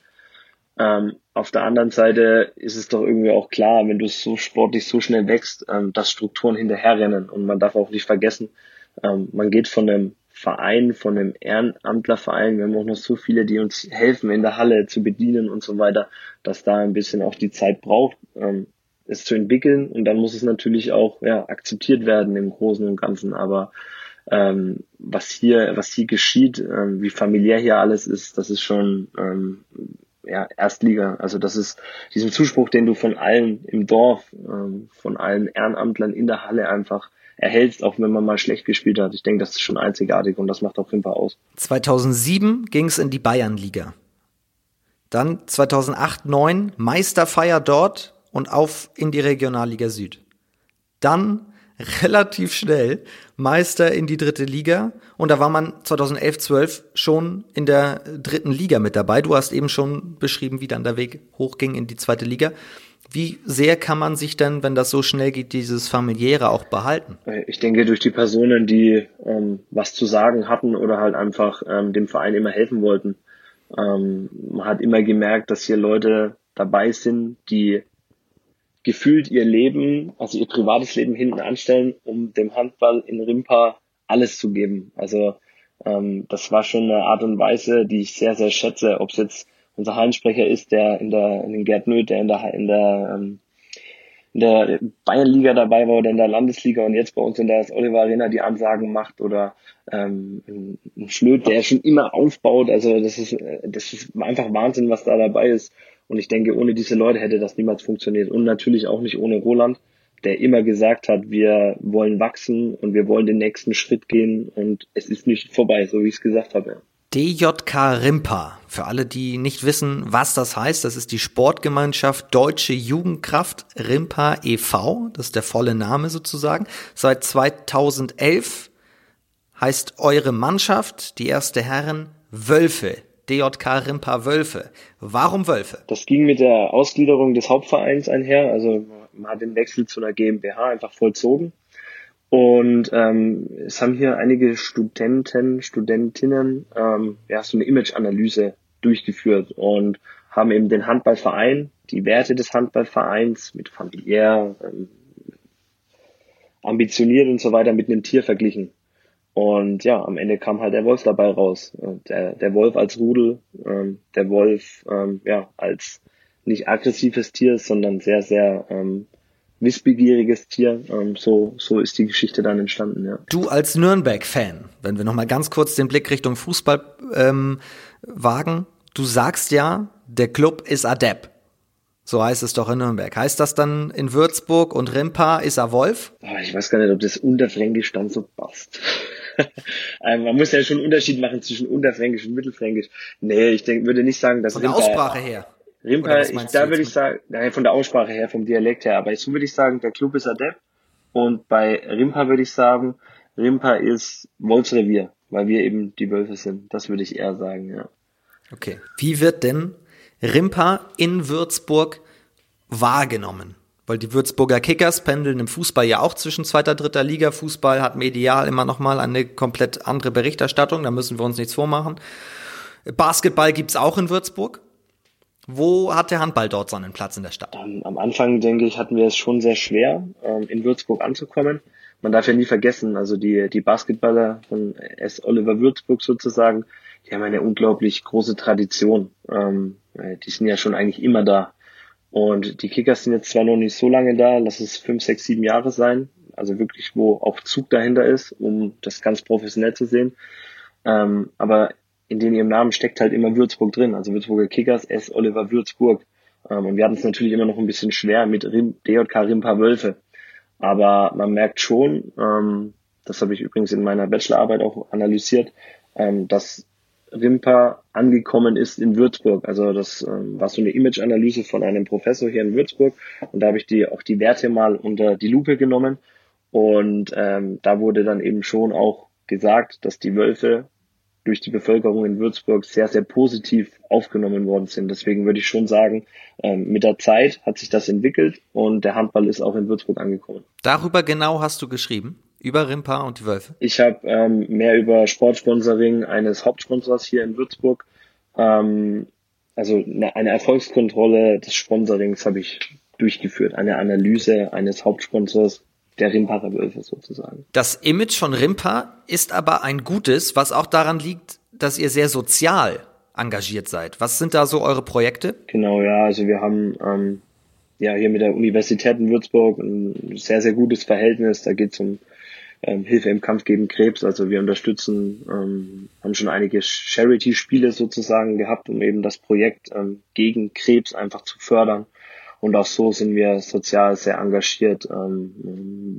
B: Ähm, auf der anderen Seite ist es doch irgendwie auch klar, wenn du so sportlich so schnell wächst, ähm, dass Strukturen hinterherrennen. Und man darf auch nicht vergessen, ähm, man geht von einem Verein, von einem Ehrenamtlerverein, wir haben auch noch so viele, die uns helfen, in der Halle zu bedienen und so weiter, dass da ein bisschen auch die Zeit braucht, ähm, es zu entwickeln. Und dann muss es natürlich auch ja, akzeptiert werden im Großen und Ganzen. Aber ähm, was hier, was hier geschieht, ähm, wie familiär hier alles ist, das ist schon ähm, ja, Erstliga. Also das ist diesen Zuspruch, den du von allen im Dorf, ähm, von allen Ehrenamtlern in der Halle einfach erhältst, auch wenn man mal schlecht gespielt hat. Ich denke, das ist schon einzigartig und das macht auch Rimpa aus.
A: 2007 ging es in die Bayernliga. Dann 2008, 9 Meisterfeier dort und auf in die Regionalliga Süd. Dann relativ schnell Meister in die dritte Liga und da war man 2011, 12 schon in der dritten Liga mit dabei. Du hast eben schon beschrieben, wie dann der Weg hochging in die zweite Liga. Wie sehr kann man sich denn, wenn das so schnell geht, dieses familiäre auch behalten?
B: Ich denke, durch die Personen, die ähm, was zu sagen hatten oder halt einfach ähm, dem Verein immer helfen wollten. Ähm, man hat immer gemerkt, dass hier Leute dabei sind, die gefühlt ihr Leben, also ihr privates Leben hinten anstellen, um dem Handball in Rimpa alles zu geben. Also ähm, das war schon eine Art und Weise, die ich sehr, sehr schätze, ob es jetzt unser Hallensprecher ist, der in der in den Gerd der in der in der ähm, in der Bayernliga dabei war oder in der Landesliga und jetzt bei uns in der Oliver Arena die Ansagen macht oder ähm, ein Schlöd, der schon immer aufbaut. Also das ist das ist einfach Wahnsinn, was da dabei ist. Und ich denke, ohne diese Leute hätte das niemals funktioniert. Und natürlich auch nicht ohne Roland, der immer gesagt hat, wir wollen wachsen und wir wollen den nächsten Schritt gehen und es ist nicht vorbei, so wie ich es gesagt habe.
A: DJK Rimpa. Für alle, die nicht wissen, was das heißt, das ist die Sportgemeinschaft Deutsche Jugendkraft Rimpa e.V. Das ist der volle Name sozusagen. Seit 2011 heißt eure Mannschaft, die erste Herren, Wölfe. DJK Rimpa Wölfe. Warum Wölfe?
B: Das ging mit der Ausgliederung des Hauptvereins einher. Also man hat den Wechsel zu einer GmbH einfach vollzogen. Und ähm, es haben hier einige Studenten, Studentinnen ähm, ja, so eine Image-Analyse durchgeführt und haben eben den Handballverein, die Werte des Handballvereins mit familiär, ähm, ambitioniert und so weiter mit einem Tier verglichen. Und ja, am Ende kam halt der Wolf dabei raus. Der, der Wolf als Rudel, ähm, der Wolf ähm, ja als nicht aggressives Tier, sondern sehr, sehr ähm, wissbegieriges Tier. Ähm, so, so ist die Geschichte dann entstanden, ja.
A: Du als Nürnberg-Fan, wenn wir nochmal ganz kurz den Blick Richtung Fußball ähm, wagen, du sagst ja, der Club ist adept. So heißt es doch in Nürnberg. Heißt das dann in Würzburg und Rimpa ist er Wolf?
B: Oh, ich weiß gar nicht, ob das Unterfränkisch dann so passt. Ähm, man muss ja schon einen Unterschied machen zwischen Unterfränkisch und Mittelfränkisch. Nee, ich denke, würde nicht sagen, dass
A: Von der Aussprache her.
B: Rimpa, ich, da würde ich sagen, nein, von der Aussprache her, vom Dialekt her, aber so würde ich sagen, der Club ist adept und bei Rimpa würde ich sagen, Rimpa ist Wolfsrevier, weil wir eben die Wölfe sind. Das würde ich eher sagen, ja.
A: Okay. Wie wird denn Rimpa in Würzburg wahrgenommen? Weil die Würzburger Kickers pendeln im Fußball ja auch zwischen zweiter, dritter Liga. Fußball hat medial immer nochmal eine komplett andere Berichterstattung, da müssen wir uns nichts vormachen. Basketball gibt's auch in Würzburg. Wo hat der Handball dort seinen Platz in der Stadt?
B: Um, am Anfang, denke ich, hatten wir es schon sehr schwer, ähm, in Würzburg anzukommen. Man darf ja nie vergessen, also die, die Basketballer von S. Oliver Würzburg sozusagen, die haben eine unglaublich große Tradition. Ähm, die sind ja schon eigentlich immer da. Und die Kickers sind jetzt zwar noch nicht so lange da, lass es fünf, sechs, sieben Jahre sein, also wirklich, wo auch Zug dahinter ist, um das ganz professionell zu sehen. Ähm, aber in den ihrem Namen steckt halt immer Würzburg drin, also Würzburger Kickers, S. Oliver Würzburg. Ähm, und wir hatten es natürlich immer noch ein bisschen schwer mit Rim, DJK Rimpa Wölfe. Aber man merkt schon, ähm, das habe ich übrigens in meiner Bachelorarbeit auch analysiert, ähm, dass Rimpa angekommen ist in Würzburg. Also das ähm, war so eine Image-Analyse von einem Professor hier in Würzburg und da habe ich die auch die Werte mal unter die Lupe genommen und ähm, da wurde dann eben schon auch gesagt, dass die Wölfe durch die Bevölkerung in Würzburg sehr, sehr positiv aufgenommen worden sind. Deswegen würde ich schon sagen, ähm, mit der Zeit hat sich das entwickelt und der Handball ist auch in Würzburg angekommen.
A: Darüber genau hast du geschrieben? Über Rimpa und die Wölfe?
B: Ich habe ähm, mehr über Sportsponsoring eines Hauptsponsors hier in Würzburg. Ähm, also eine, Erfolgskontrolle des Sponsorings habe ich durchgeführt, eine Analyse eines Hauptsponsors der Rimparer Wölfe sozusagen.
A: Das Image von Rimpa ist aber ein gutes, was auch daran liegt, dass ihr sehr sozial engagiert seid. Was sind da so eure Projekte?
B: Genau, ja, also wir haben ähm, ja hier mit der Universität in Würzburg ein sehr, sehr gutes Verhältnis. Da geht es um ähm, Hilfe im Kampf gegen Krebs. Also wir unterstützen, ähm, haben schon einige Charity-Spiele sozusagen gehabt, um eben das Projekt ähm, gegen Krebs einfach zu fördern. Und auch so sind wir sozial sehr engagiert. Ähm,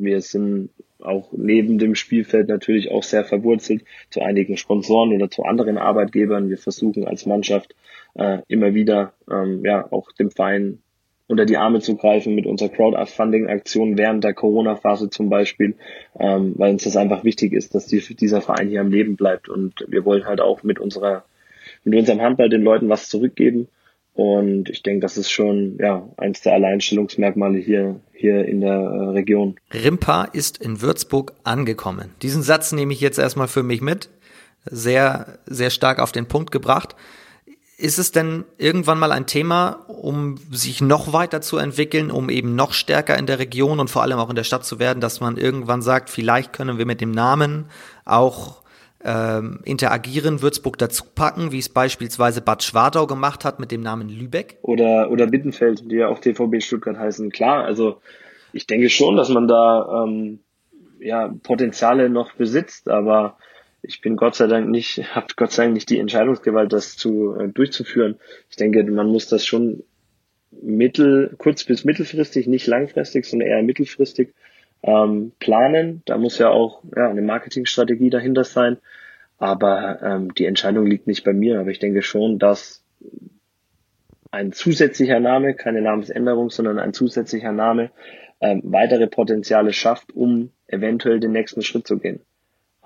B: wir sind auch neben dem Spielfeld natürlich auch sehr verwurzelt zu einigen Sponsoren oder zu anderen Arbeitgebern. Wir versuchen als Mannschaft äh, immer wieder ähm, ja auch dem Verein unter die Arme zu greifen mit unserer Crowdfunding-Aktion während der Corona-Phase zum Beispiel, ähm, weil uns das einfach wichtig ist, dass die, dieser Verein hier am Leben bleibt und wir wollen halt auch mit unserer mit unserem Handball den Leuten was zurückgeben und ich denke, das ist schon ja eins der Alleinstellungsmerkmale hier hier in der äh, Region.
A: Rimpa ist in Würzburg angekommen. Diesen Satz nehme ich jetzt erstmal für mich mit. Sehr sehr stark auf den Punkt gebracht. Ist es denn irgendwann mal ein Thema, um sich noch weiter zu entwickeln, um eben noch stärker in der Region und vor allem auch in der Stadt zu werden, dass man irgendwann sagt, vielleicht können wir mit dem Namen auch ähm, interagieren, Würzburg dazu packen, wie es beispielsweise Bad Schwartau gemacht hat mit dem Namen Lübeck?
B: Oder, oder Bittenfeld, die ja auch TVB Stuttgart heißen. Klar, also ich denke schon, dass man da ähm, ja, Potenziale noch besitzt, aber ich bin Gott sei Dank nicht, habe Gott sei Dank nicht die Entscheidungsgewalt, das zu äh, durchzuführen. Ich denke, man muss das schon mittel, kurz bis mittelfristig, nicht langfristig, sondern eher mittelfristig ähm, planen. Da muss ja auch ja, eine Marketingstrategie dahinter sein. Aber ähm, die Entscheidung liegt nicht bei mir. Aber ich denke schon, dass ein zusätzlicher Name, keine Namensänderung, sondern ein zusätzlicher Name ähm, weitere Potenziale schafft, um eventuell den nächsten Schritt zu gehen.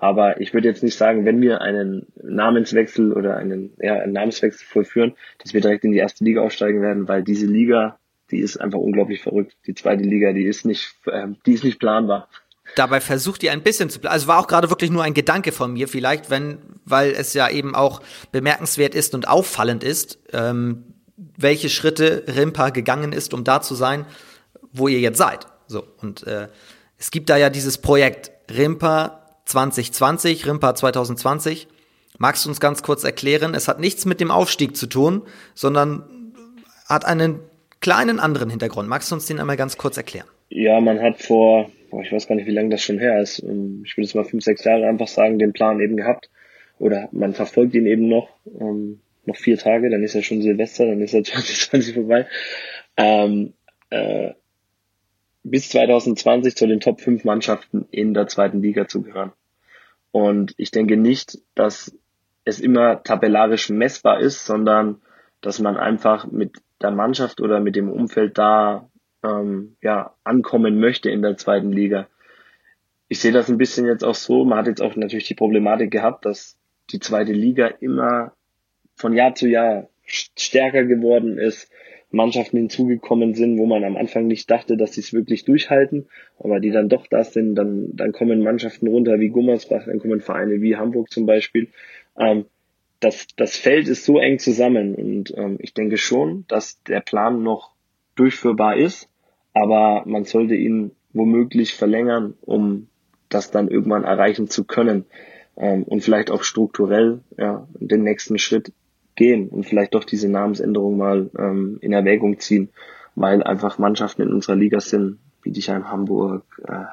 B: Aber ich würde jetzt nicht sagen, wenn wir einen Namenswechsel oder einen, ja, einen Namenswechsel vollführen, dass wir direkt in die erste Liga aufsteigen werden, weil diese Liga die ist einfach unglaublich verrückt. Die zweite Liga, die ist nicht, äh, die ist nicht planbar.
A: Dabei versucht ihr ein bisschen zu, also war auch gerade wirklich nur ein Gedanke von mir, vielleicht, wenn, weil es ja eben auch bemerkenswert ist und auffallend ist, ähm, welche Schritte Rimpa gegangen ist, um da zu sein, wo ihr jetzt seid. So und äh, es gibt da ja dieses Projekt Rimpa 2020, Rimpa 2020. Magst du uns ganz kurz erklären? Es hat nichts mit dem Aufstieg zu tun, sondern hat einen kleinen anderen Hintergrund. Magst du uns den einmal ganz kurz erklären?
B: Ja, man hat vor, ich weiß gar nicht, wie lange das schon her ist. Ähm, ich würde es mal fünf, sechs Jahre einfach sagen, den Plan eben gehabt. Oder man verfolgt ihn eben noch, ähm, noch vier Tage, dann ist ja schon Silvester, dann ist ja 2020 vorbei. ähm, äh, bis 2020 zu den Top 5 Mannschaften in der zweiten Liga zu gehören. Und ich denke nicht, dass es immer tabellarisch messbar ist, sondern dass man einfach mit der Mannschaft oder mit dem Umfeld da ähm, ja, ankommen möchte in der zweiten Liga. Ich sehe das ein bisschen jetzt auch so, man hat jetzt auch natürlich die Problematik gehabt, dass die zweite Liga immer von Jahr zu Jahr stärker geworden ist, Mannschaften hinzugekommen sind, wo man am Anfang nicht dachte, dass sie es wirklich durchhalten, aber die dann doch da sind, dann, dann kommen Mannschaften runter wie Gummersbach, dann kommen Vereine wie Hamburg zum Beispiel. Ähm, das, das Feld ist so eng zusammen und ähm, ich denke schon, dass der Plan noch durchführbar ist, aber man sollte ihn womöglich verlängern, um das dann irgendwann erreichen zu können ähm, und vielleicht auch strukturell ja, den nächsten Schritt gehen und vielleicht doch diese Namensänderung mal ähm, in Erwägung ziehen, weil einfach Mannschaften in unserer Liga sind, wie Bietigheim, Hamburg, äh,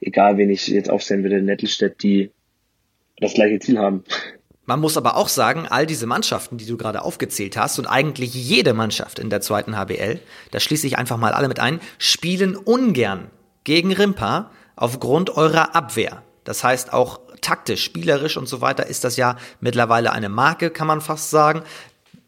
B: egal wen ich jetzt aufsehen würde, Nettelstedt, die das gleiche Ziel haben.
A: Man muss aber auch sagen, all diese Mannschaften, die du gerade aufgezählt hast und eigentlich jede Mannschaft in der zweiten HBL, da schließe ich einfach mal alle mit ein, spielen ungern gegen Rimpa aufgrund eurer Abwehr. Das heißt auch taktisch, spielerisch und so weiter ist das ja mittlerweile eine Marke, kann man fast sagen,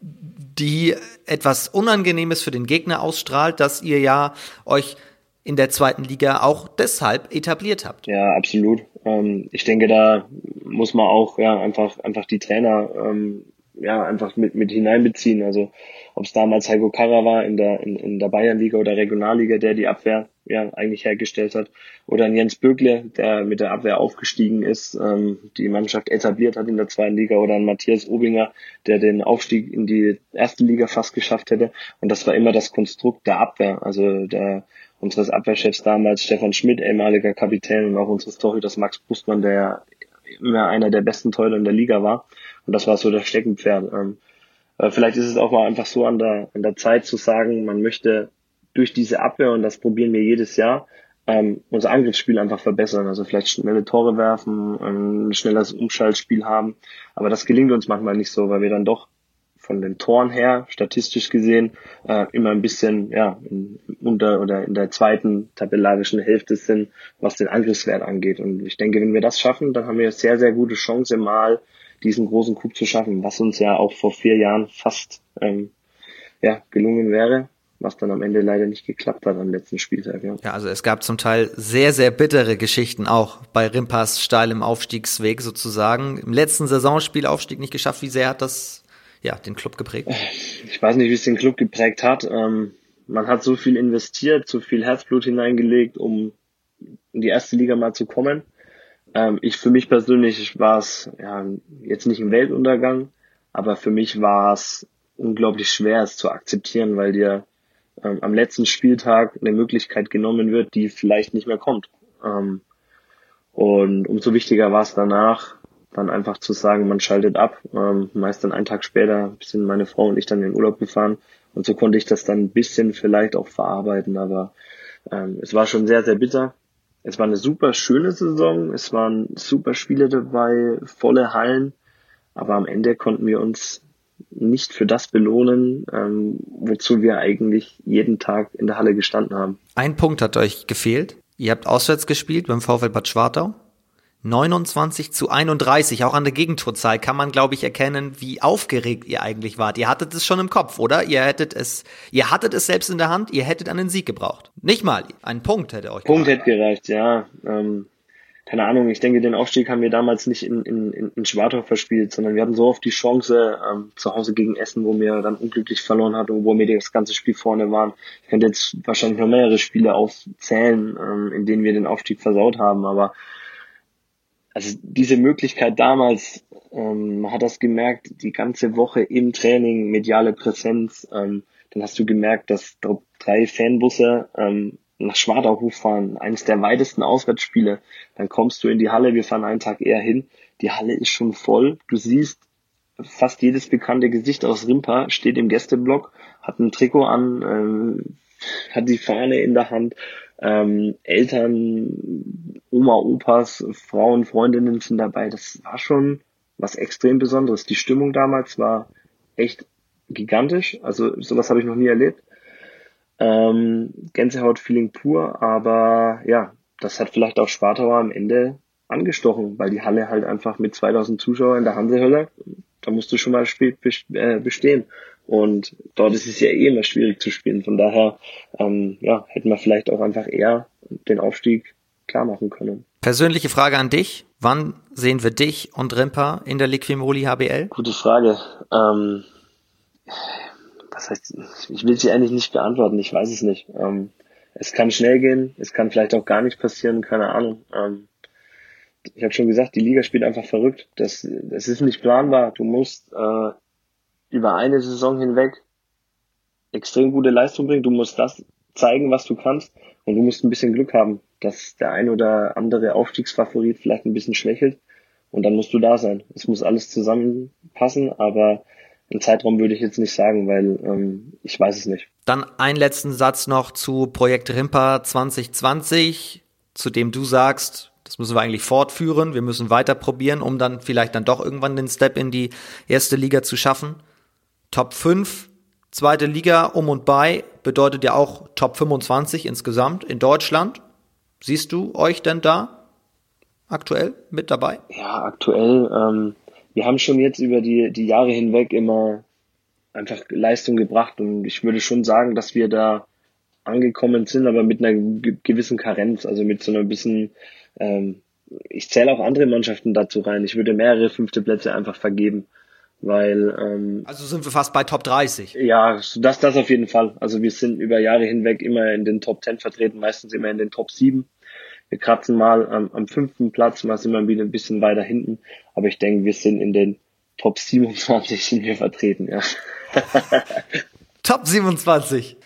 A: die etwas Unangenehmes für den Gegner ausstrahlt, dass ihr ja euch in der zweiten Liga auch deshalb etabliert habt.
B: Ja, absolut. Ähm, ich denke, da muss man auch ja einfach einfach die Trainer ähm, ja einfach mit mit hineinbeziehen. Also ob es damals Heiko Karra war in der in, in der Bayernliga oder Regionalliga, der die Abwehr ja eigentlich hergestellt hat, oder ein Jens Bögle, der mit der Abwehr aufgestiegen ist, ähm, die Mannschaft etabliert hat in der zweiten Liga, oder ein Matthias Obinger, der den Aufstieg in die erste Liga fast geschafft hätte. Und das war immer das Konstrukt der Abwehr. Also der unseres Abwehrchefs damals, Stefan Schmidt, ehemaliger Kapitän und auch unseres Torhüters Max Brustmann, der immer einer der besten Torhüter in der Liga war. Und das war so das Steckenpferd. Ähm, vielleicht ist es auch mal einfach so an der, an der Zeit zu sagen, man möchte durch diese Abwehr, und das probieren wir jedes Jahr, ähm, unser Angriffsspiel einfach verbessern. Also vielleicht schnelle Tore werfen, ein schnelleres Umschaltspiel haben. Aber das gelingt uns manchmal nicht so, weil wir dann doch von den Toren her, statistisch gesehen, äh, immer ein bisschen ja, in, unter oder in der zweiten tabellarischen Hälfte sind, was den Angriffswert angeht. Und ich denke, wenn wir das schaffen, dann haben wir eine sehr, sehr gute Chance, mal diesen großen Coup zu schaffen, was uns ja auch vor vier Jahren fast ähm, ja, gelungen wäre was dann am Ende leider nicht geklappt hat am letzten Spieltag. Ja.
A: ja, also es gab zum Teil sehr, sehr bittere Geschichten auch bei Rimpas steilem Aufstiegsweg sozusagen. Im letzten Saisonspiel Aufstieg nicht geschafft. Wie sehr hat das ja, den Club geprägt?
B: Ich weiß nicht, wie es den Club geprägt hat. Ähm, man hat so viel investiert, so viel Herzblut hineingelegt, um in die erste Liga mal zu kommen. Ähm, ich für mich persönlich war es ja, jetzt nicht ein Weltuntergang, aber für mich war es unglaublich schwer, es zu akzeptieren, weil dir ähm, am letzten Spieltag eine Möglichkeit genommen wird, die vielleicht nicht mehr kommt. Ähm, und umso wichtiger war es danach, dann einfach zu sagen, man schaltet ab. Ähm, meist dann einen Tag später sind meine Frau und ich dann in den Urlaub gefahren und so konnte ich das dann ein bisschen vielleicht auch verarbeiten, aber ähm, es war schon sehr, sehr bitter. Es war eine super schöne Saison, es waren super Spiele dabei, volle Hallen, aber am Ende konnten wir uns nicht für das belohnen, ähm, wozu wir eigentlich jeden Tag in der Halle gestanden haben.
A: Ein Punkt hat euch gefehlt. Ihr habt auswärts gespielt beim VfL Bad Schwartau. 29 zu 31, auch an der Gegentorzahl kann man, glaube ich, erkennen, wie aufgeregt ihr eigentlich wart. Ihr hattet es schon im Kopf, oder? Ihr hättet es, ihr hattet es selbst in der Hand, ihr hättet einen Sieg gebraucht. Nicht mal, ein Punkt hätte euch
B: Punkt gebracht. hätte gereicht, ja. Ähm, keine Ahnung, ich denke, den Aufstieg haben wir damals nicht in, in, in Schwartau verspielt, sondern wir hatten so oft die Chance ähm, zu Hause gegen Essen, wo wir dann unglücklich verloren hatten, wo wir das ganze Spiel vorne waren. Ich könnte jetzt wahrscheinlich noch mehrere Spiele aufzählen, ähm, in denen wir den Aufstieg versaut haben, aber also diese Möglichkeit damals, ähm, man hat das gemerkt, die ganze Woche im Training, mediale Präsenz, ähm, dann hast du gemerkt, dass drei Fanbusse ähm, nach Schwadau hochfahren, eines der weitesten Auswärtsspiele, dann kommst du in die Halle, wir fahren einen Tag eher hin, die Halle ist schon voll, du siehst fast jedes bekannte Gesicht aus Rimpa steht im Gästeblock, hat ein Trikot an, ähm, hat die Fahne in der Hand, ähm, Eltern, Oma, Opas, Frauen, Freundinnen sind dabei. Das war schon was extrem Besonderes. Die Stimmung damals war echt gigantisch. Also sowas habe ich noch nie erlebt. Ähm, Gänsehaut-Feeling pur, aber ja, das hat vielleicht auch Spartauer am Ende angestochen, weil die Halle halt einfach mit 2000 Zuschauern in der Hansehölle, da musst du schon mal äh, bestehen. Und dort ist es ja eh immer schwierig zu spielen. Von daher, ähm, ja, hätten wir vielleicht auch einfach eher den Aufstieg klar machen können.
A: Persönliche Frage an dich. Wann sehen wir dich und Rimper in der Liquimoli HBL?
B: Gute Frage. Ähm, was heißt, ich will sie eigentlich nicht beantworten, ich weiß es nicht. Ähm, es kann schnell gehen, es kann vielleicht auch gar nicht passieren, keine Ahnung. Ähm, ich habe schon gesagt, die Liga spielt einfach verrückt. Das, das ist nicht planbar. Du musst äh, über eine Saison hinweg extrem gute Leistung bringen. Du musst das zeigen, was du kannst. Und du musst ein bisschen Glück haben, dass der ein oder andere Aufstiegsfavorit vielleicht ein bisschen schwächelt. Und dann musst du da sein. Es muss alles zusammenpassen, aber einen Zeitraum würde ich jetzt nicht sagen, weil ähm, ich weiß es nicht.
A: Dann einen letzten Satz noch zu Projekt Rimpa 2020, zu dem du sagst, das müssen wir eigentlich fortführen, wir müssen weiter probieren, um dann vielleicht dann doch irgendwann den Step in die erste Liga zu schaffen. Top 5, zweite Liga um und bei, bedeutet ja auch Top 25 insgesamt in Deutschland. Siehst du euch denn da aktuell mit dabei?
B: Ja, aktuell ähm, wir haben schon jetzt über die, die Jahre hinweg immer einfach Leistung gebracht und ich würde schon sagen, dass wir da angekommen sind, aber mit einer gewissen Karenz, also mit so einer bisschen, ähm, ich zähle auch andere Mannschaften dazu rein. Ich würde mehrere fünfte Plätze einfach vergeben, weil ähm,
A: also sind wir fast bei Top 30.
B: Ja, das das auf jeden Fall. Also wir sind über Jahre hinweg immer in den Top 10 vertreten, meistens immer in den Top 7. Wir kratzen mal am, am fünften Platz, mal sind wir wieder ein bisschen weiter hinten. Aber ich denke, wir sind in den Top 27 sind wir vertreten, ja.
A: Top 27.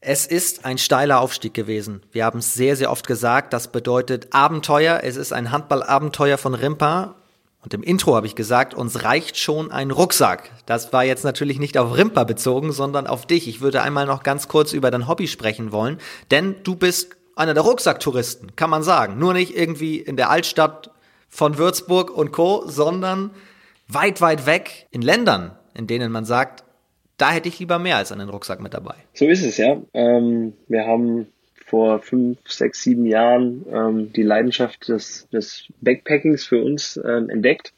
A: Es ist ein steiler Aufstieg gewesen. Wir haben es sehr, sehr oft gesagt. Das bedeutet Abenteuer. Es ist ein Handballabenteuer von Rimpa. Und im Intro habe ich gesagt, uns reicht schon ein Rucksack. Das war jetzt natürlich nicht auf Rimpa bezogen, sondern auf dich. Ich würde einmal noch ganz kurz über dein Hobby sprechen wollen, denn du bist einer der Rucksacktouristen, kann man sagen. Nur nicht irgendwie in der Altstadt von Würzburg und Co., sondern weit, weit weg in Ländern, in denen man sagt, da hätte ich lieber mehr als einen Rucksack mit dabei.
B: So ist es, ja. Ähm, wir haben vor fünf, sechs, sieben Jahren ähm, die Leidenschaft des, des Backpackings für uns ähm, entdeckt.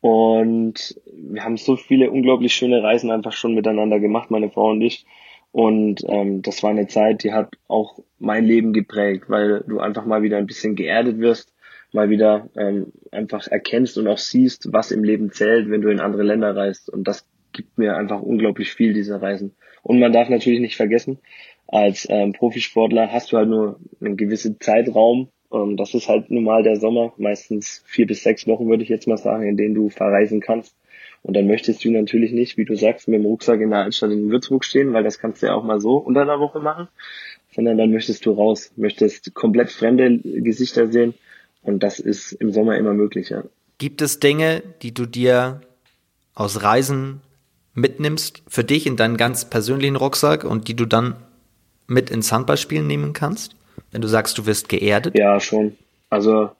B: Und wir haben so viele unglaublich schöne Reisen einfach schon miteinander gemacht, meine Frau und ich. Und ähm, das war eine Zeit, die hat auch mein Leben geprägt, weil du einfach mal wieder ein bisschen geerdet wirst, mal wieder ähm, einfach erkennst und auch siehst, was im Leben zählt, wenn du in andere Länder reist. Und das gibt mir einfach unglaublich viel, diese Reisen. Und man darf natürlich nicht vergessen, als ähm, Profisportler hast du halt nur einen gewissen Zeitraum. Ähm, das ist halt normal der Sommer, meistens vier bis sechs Wochen würde ich jetzt mal sagen, in denen du verreisen kannst. Und dann möchtest du natürlich nicht, wie du sagst, mit dem Rucksack in der Altstadt in Würzburg stehen, weil das kannst du ja auch mal so unter der Woche machen, sondern dann möchtest du raus, möchtest komplett fremde Gesichter sehen und das ist im Sommer immer möglich, ja.
A: Gibt es Dinge, die du dir aus Reisen mitnimmst für dich in deinen ganz persönlichen Rucksack und die du dann mit ins Handballspielen nehmen kannst? Wenn du sagst, du wirst geerdet?
B: Ja, schon. Also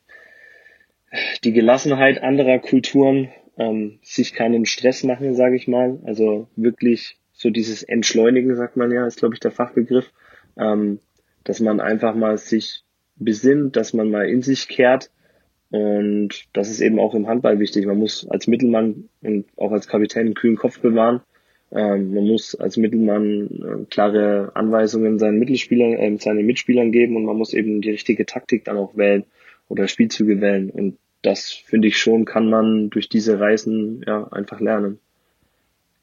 B: die Gelassenheit anderer Kulturen ähm, sich keinen Stress machen, sage ich mal. Also wirklich so dieses Entschleunigen, sagt man ja, ist glaube ich der Fachbegriff, ähm, dass man einfach mal sich besinnt, dass man mal in sich kehrt. Und das ist eben auch im Handball wichtig. Man muss als Mittelmann und auch als Kapitän einen kühlen Kopf bewahren. Ähm, man muss als Mittelmann äh, klare Anweisungen seinen Mittelspielern, äh, seinen Mitspielern geben und man muss eben die richtige Taktik dann auch wählen oder Spielzüge wählen. Und das finde ich schon, kann man durch diese Reisen ja einfach lernen,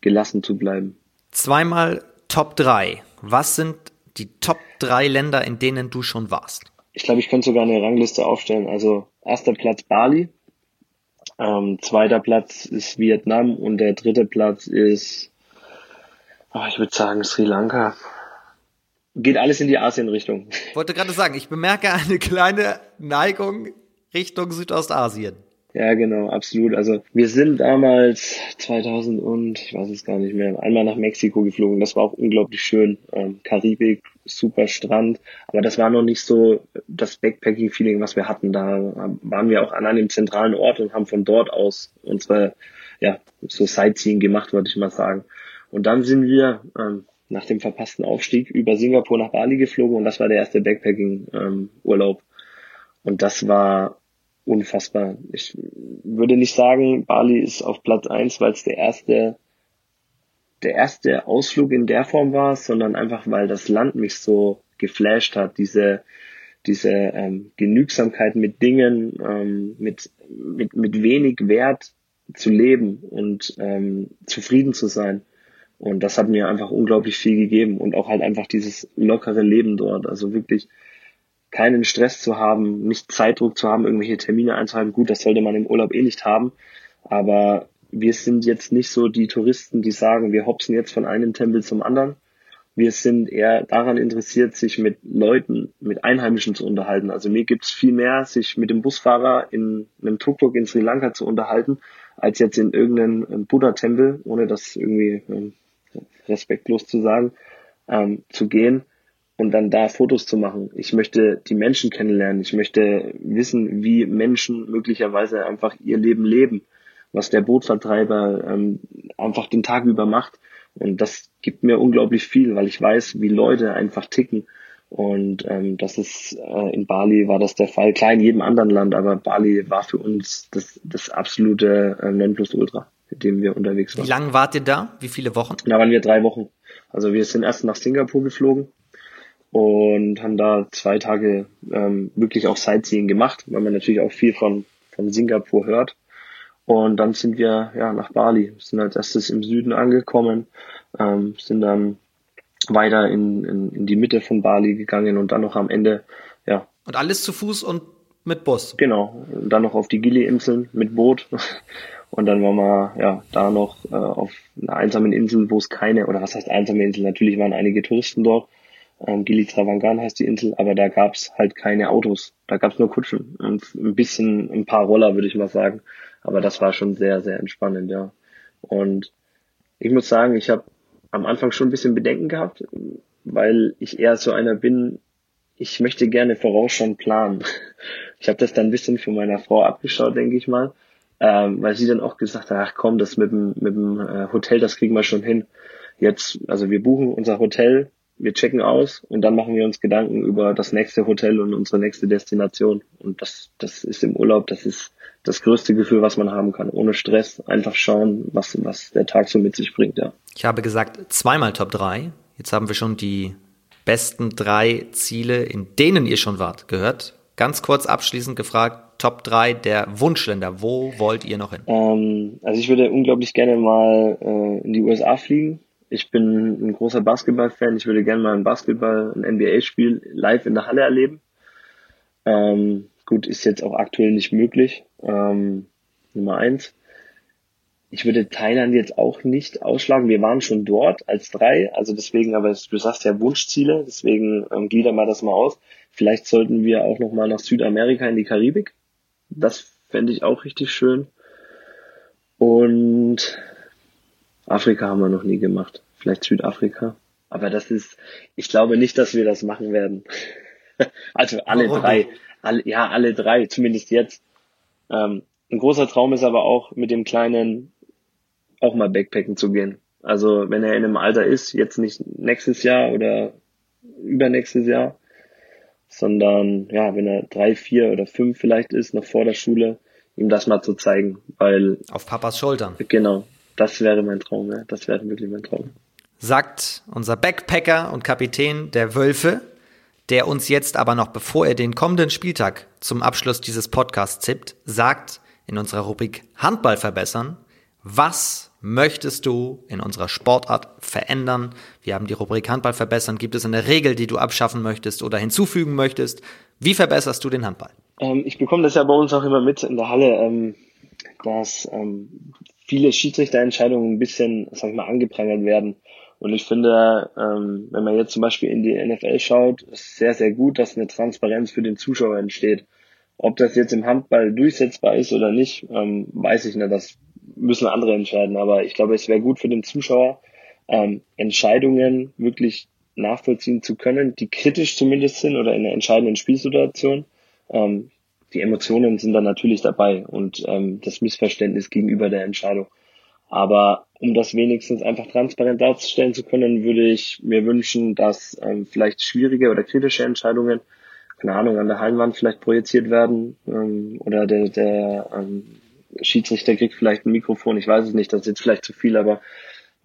B: gelassen zu bleiben.
A: Zweimal Top 3. Was sind die Top 3 Länder, in denen du schon warst?
B: Ich glaube, ich könnte sogar eine Rangliste aufstellen. Also erster Platz Bali, ähm, zweiter Platz ist Vietnam und der dritte Platz ist, oh, ich würde sagen, Sri Lanka. Geht alles in die Asien-Richtung.
A: Wollte gerade sagen, ich bemerke eine kleine Neigung Richtung Südostasien.
B: Ja, genau, absolut. Also wir sind damals 2000 und ich weiß es gar nicht mehr, einmal nach Mexiko geflogen. Das war auch unglaublich schön. Ähm, Karibik, super Strand, aber das war noch nicht so das Backpacking-Feeling, was wir hatten. Da waren wir auch an einem zentralen Ort und haben von dort aus unsere ja so Sightseeing gemacht, würde ich mal sagen. Und dann sind wir ähm, nach dem verpassten Aufstieg über Singapur nach Bali geflogen und das war der erste Backpacking-Urlaub. Ähm, und das war unfassbar. Ich würde nicht sagen, Bali ist auf Platz eins, weil es der erste, der erste Ausflug in der Form war, sondern einfach, weil das Land mich so geflasht hat. Diese, diese ähm, Genügsamkeit mit Dingen, ähm, mit, mit, mit wenig Wert zu leben und ähm, zufrieden zu sein. Und das hat mir einfach unglaublich viel gegeben und auch halt einfach dieses lockere Leben dort. Also wirklich keinen Stress zu haben, nicht Zeitdruck zu haben, irgendwelche Termine einzuhalten. Gut, das sollte man im Urlaub eh nicht haben. Aber wir sind jetzt nicht so die Touristen, die sagen, wir hopsen jetzt von einem Tempel zum anderen. Wir sind eher daran interessiert, sich mit Leuten, mit Einheimischen zu unterhalten. Also mir gibt es viel mehr, sich mit dem Busfahrer in einem Tuk-Tuk in Sri Lanka zu unterhalten, als jetzt in irgendeinem Buddha-Tempel, ohne das irgendwie ähm, respektlos zu sagen, ähm, zu gehen und dann da Fotos zu machen. Ich möchte die Menschen kennenlernen. Ich möchte wissen, wie Menschen möglicherweise einfach ihr Leben leben, was der Bootvertreiber ähm, einfach den Tag über macht. Und das gibt mir unglaublich viel, weil ich weiß, wie Leute einfach ticken. Und ähm, das ist äh, in Bali war das der Fall, klar in jedem anderen Land, aber Bali war für uns das, das absolute äh, Nonplusultra mit dem wir unterwegs waren.
A: Wie lange wart ihr da? Wie viele Wochen?
B: Da waren wir drei Wochen. Also wir sind erst nach Singapur geflogen und haben da zwei Tage ähm, wirklich auch Sightseeing gemacht, weil man natürlich auch viel von, von Singapur hört. Und dann sind wir ja nach Bali, sind als erstes im Süden angekommen, ähm, sind dann weiter in, in, in die Mitte von Bali gegangen und dann noch am Ende, ja.
A: Und alles zu Fuß und mit Bus?
B: Genau. Und dann noch auf die Gili-Inseln mit Boot. Und dann waren wir ja da noch äh, auf einer einsamen Insel, wo es keine, oder was heißt einsame Insel? Natürlich waren einige Touristen dort. Ähm, Gili Travangan heißt die Insel, aber da gab's halt keine Autos. Da gab's nur Kutschen und ein bisschen, ein paar Roller, würde ich mal sagen. Aber das war schon sehr, sehr entspannend, ja. Und ich muss sagen, ich habe am Anfang schon ein bisschen Bedenken gehabt, weil ich eher so einer bin, ich möchte gerne voraus schon planen. Ich habe das dann ein bisschen von meiner Frau abgeschaut, denke ich mal ähm, weil sie dann auch gesagt hat, ach komm, das mit dem, mit dem äh, Hotel, das kriegen wir schon hin. Jetzt, also wir buchen unser Hotel, wir checken aus und dann machen wir uns Gedanken über das nächste Hotel und unsere nächste Destination. Und das, das ist im Urlaub, das ist das größte Gefühl, was man haben kann. Ohne Stress, einfach schauen, was, was der Tag so mit sich bringt, ja.
A: Ich habe gesagt, zweimal Top 3. Jetzt haben wir schon die besten drei Ziele, in denen ihr schon wart, gehört. Ganz kurz abschließend gefragt, Top 3 der Wunschländer. Wo wollt ihr noch hin?
B: Ähm, also ich würde unglaublich gerne mal äh, in die USA fliegen. Ich bin ein großer Basketball-Fan. Ich würde gerne mal ein Basketball, ein NBA-Spiel live in der Halle erleben. Ähm, gut, ist jetzt auch aktuell nicht möglich. Ähm, Nummer eins. Ich würde Thailand jetzt auch nicht ausschlagen. Wir waren schon dort als drei, also deswegen, aber du sagst ja Wunschziele, deswegen ähm, glieder mal das mal aus. Vielleicht sollten wir auch noch mal nach Südamerika in die Karibik. Das fände ich auch richtig schön. Und Afrika haben wir noch nie gemacht. Vielleicht Südafrika. Aber das ist, ich glaube nicht, dass wir das machen werden. also alle Warum? drei. Alle, ja, alle drei, zumindest jetzt. Ähm, ein großer Traum ist aber auch mit dem Kleinen auch mal Backpacken zu gehen. Also wenn er in einem Alter ist, jetzt nicht nächstes Jahr oder übernächstes Jahr, sondern ja, wenn er drei, vier oder fünf vielleicht ist, noch vor der Schule, ihm das mal zu zeigen, weil
A: auf Papas Schultern.
B: Genau, das wäre mein Traum, ja. das wäre wirklich mein Traum.
A: Sagt unser Backpacker und Kapitän der Wölfe, der uns jetzt aber noch, bevor er den kommenden Spieltag zum Abschluss dieses Podcasts tippt, sagt in unserer Rubrik Handball verbessern, was möchtest du in unserer Sportart verändern? Wir haben die Rubrik Handball verbessern. Gibt es eine Regel, die du abschaffen möchtest oder hinzufügen möchtest? Wie verbesserst du den Handball?
B: Ähm, ich bekomme das ja bei uns auch immer mit in der Halle, ähm, dass ähm, viele Schiedsrichterentscheidungen ein bisschen, sag ich mal, angeprangert werden. Und ich finde, ähm, wenn man jetzt zum Beispiel in die NFL schaut, ist sehr, sehr gut, dass eine Transparenz für den Zuschauer entsteht. Ob das jetzt im Handball durchsetzbar ist oder nicht, ähm, weiß ich nicht. Das müssen andere entscheiden. Aber ich glaube, es wäre gut für den Zuschauer, ähm, Entscheidungen wirklich nachvollziehen zu können, die kritisch zumindest sind oder in einer entscheidenden Spielsituation. Ähm, die Emotionen sind dann natürlich dabei und ähm, das Missverständnis gegenüber der Entscheidung. Aber um das wenigstens einfach transparent darzustellen zu können, würde ich mir wünschen, dass ähm, vielleicht schwierige oder kritische Entscheidungen, keine Ahnung, an der Hallenwand vielleicht projiziert werden ähm, oder der, der ähm, Schiedsrichter kriegt vielleicht ein Mikrofon, ich weiß es nicht, das ist jetzt vielleicht zu viel, aber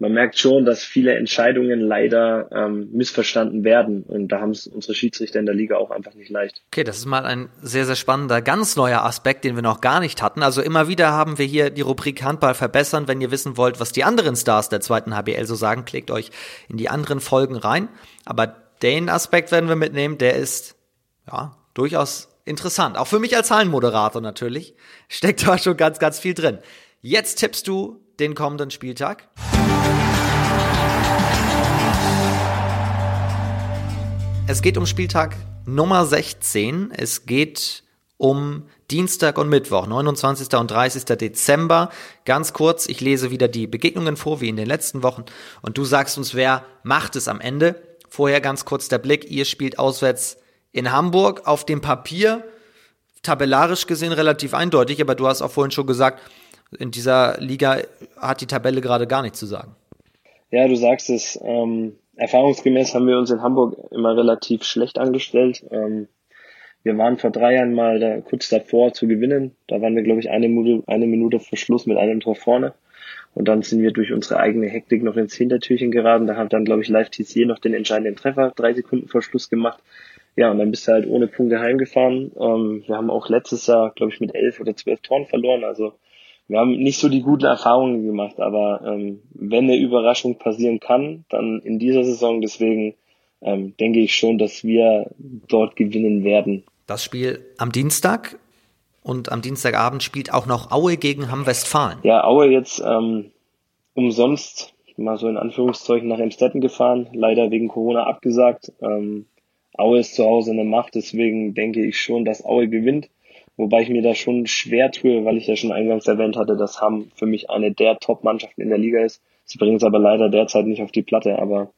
B: man merkt schon, dass viele Entscheidungen leider ähm, missverstanden werden. Und da haben es unsere Schiedsrichter in der Liga auch einfach nicht leicht.
A: Okay, das ist mal ein sehr, sehr spannender, ganz neuer Aspekt, den wir noch gar nicht hatten. Also immer wieder haben wir hier die Rubrik Handball verbessern. Wenn ihr wissen wollt, was die anderen Stars der zweiten HBL so sagen, klickt euch in die anderen Folgen rein. Aber den Aspekt werden wir mitnehmen, der ist ja durchaus interessant. Auch für mich als Zahlenmoderator natürlich. Steckt da schon ganz, ganz viel drin. Jetzt tippst du den kommenden Spieltag. Es geht um Spieltag Nummer 16. Es geht um Dienstag und Mittwoch, 29. und 30. Dezember. Ganz kurz, ich lese wieder die Begegnungen vor, wie in den letzten Wochen. Und du sagst uns, wer macht es am Ende. Vorher ganz kurz der Blick. Ihr spielt auswärts in Hamburg. Auf dem Papier, tabellarisch gesehen, relativ eindeutig. Aber du hast auch vorhin schon gesagt, in dieser Liga hat die Tabelle gerade gar nichts zu sagen.
B: Ja, du sagst es. Ähm, erfahrungsgemäß haben wir uns in Hamburg immer relativ schlecht angestellt. Ähm, wir waren vor drei Jahren mal da, kurz davor zu gewinnen. Da waren wir, glaube ich, eine Minute, eine Minute vor Schluss mit einem Tor vorne. Und dann sind wir durch unsere eigene Hektik noch ins Hintertürchen geraten. Da hat dann, glaube ich, Live TC noch den entscheidenden Treffer drei Sekunden vor Schluss gemacht. Ja, und dann bist du halt ohne Punkte heimgefahren. Ähm, wir haben auch letztes Jahr, glaube ich, mit elf oder zwölf Toren verloren. Also wir haben nicht so die guten Erfahrungen gemacht, aber ähm, wenn eine Überraschung passieren kann, dann in dieser Saison. Deswegen ähm, denke ich schon, dass wir dort gewinnen werden.
A: Das Spiel am Dienstag und am Dienstagabend spielt auch noch Aue gegen Hamm Westfalen.
B: Ja, Aue jetzt ähm, umsonst mal so in Anführungszeichen nach Emstetten gefahren, leider wegen Corona abgesagt. Ähm, Aue ist zu Hause eine Macht, deswegen denke ich schon, dass Aue gewinnt. Wobei ich mir da schon schwer tue, weil ich ja schon eingangs erwähnt hatte, dass Hamm für mich eine der Top-Mannschaften in der Liga ist. Sie bringen es aber leider derzeit nicht auf die Platte, aber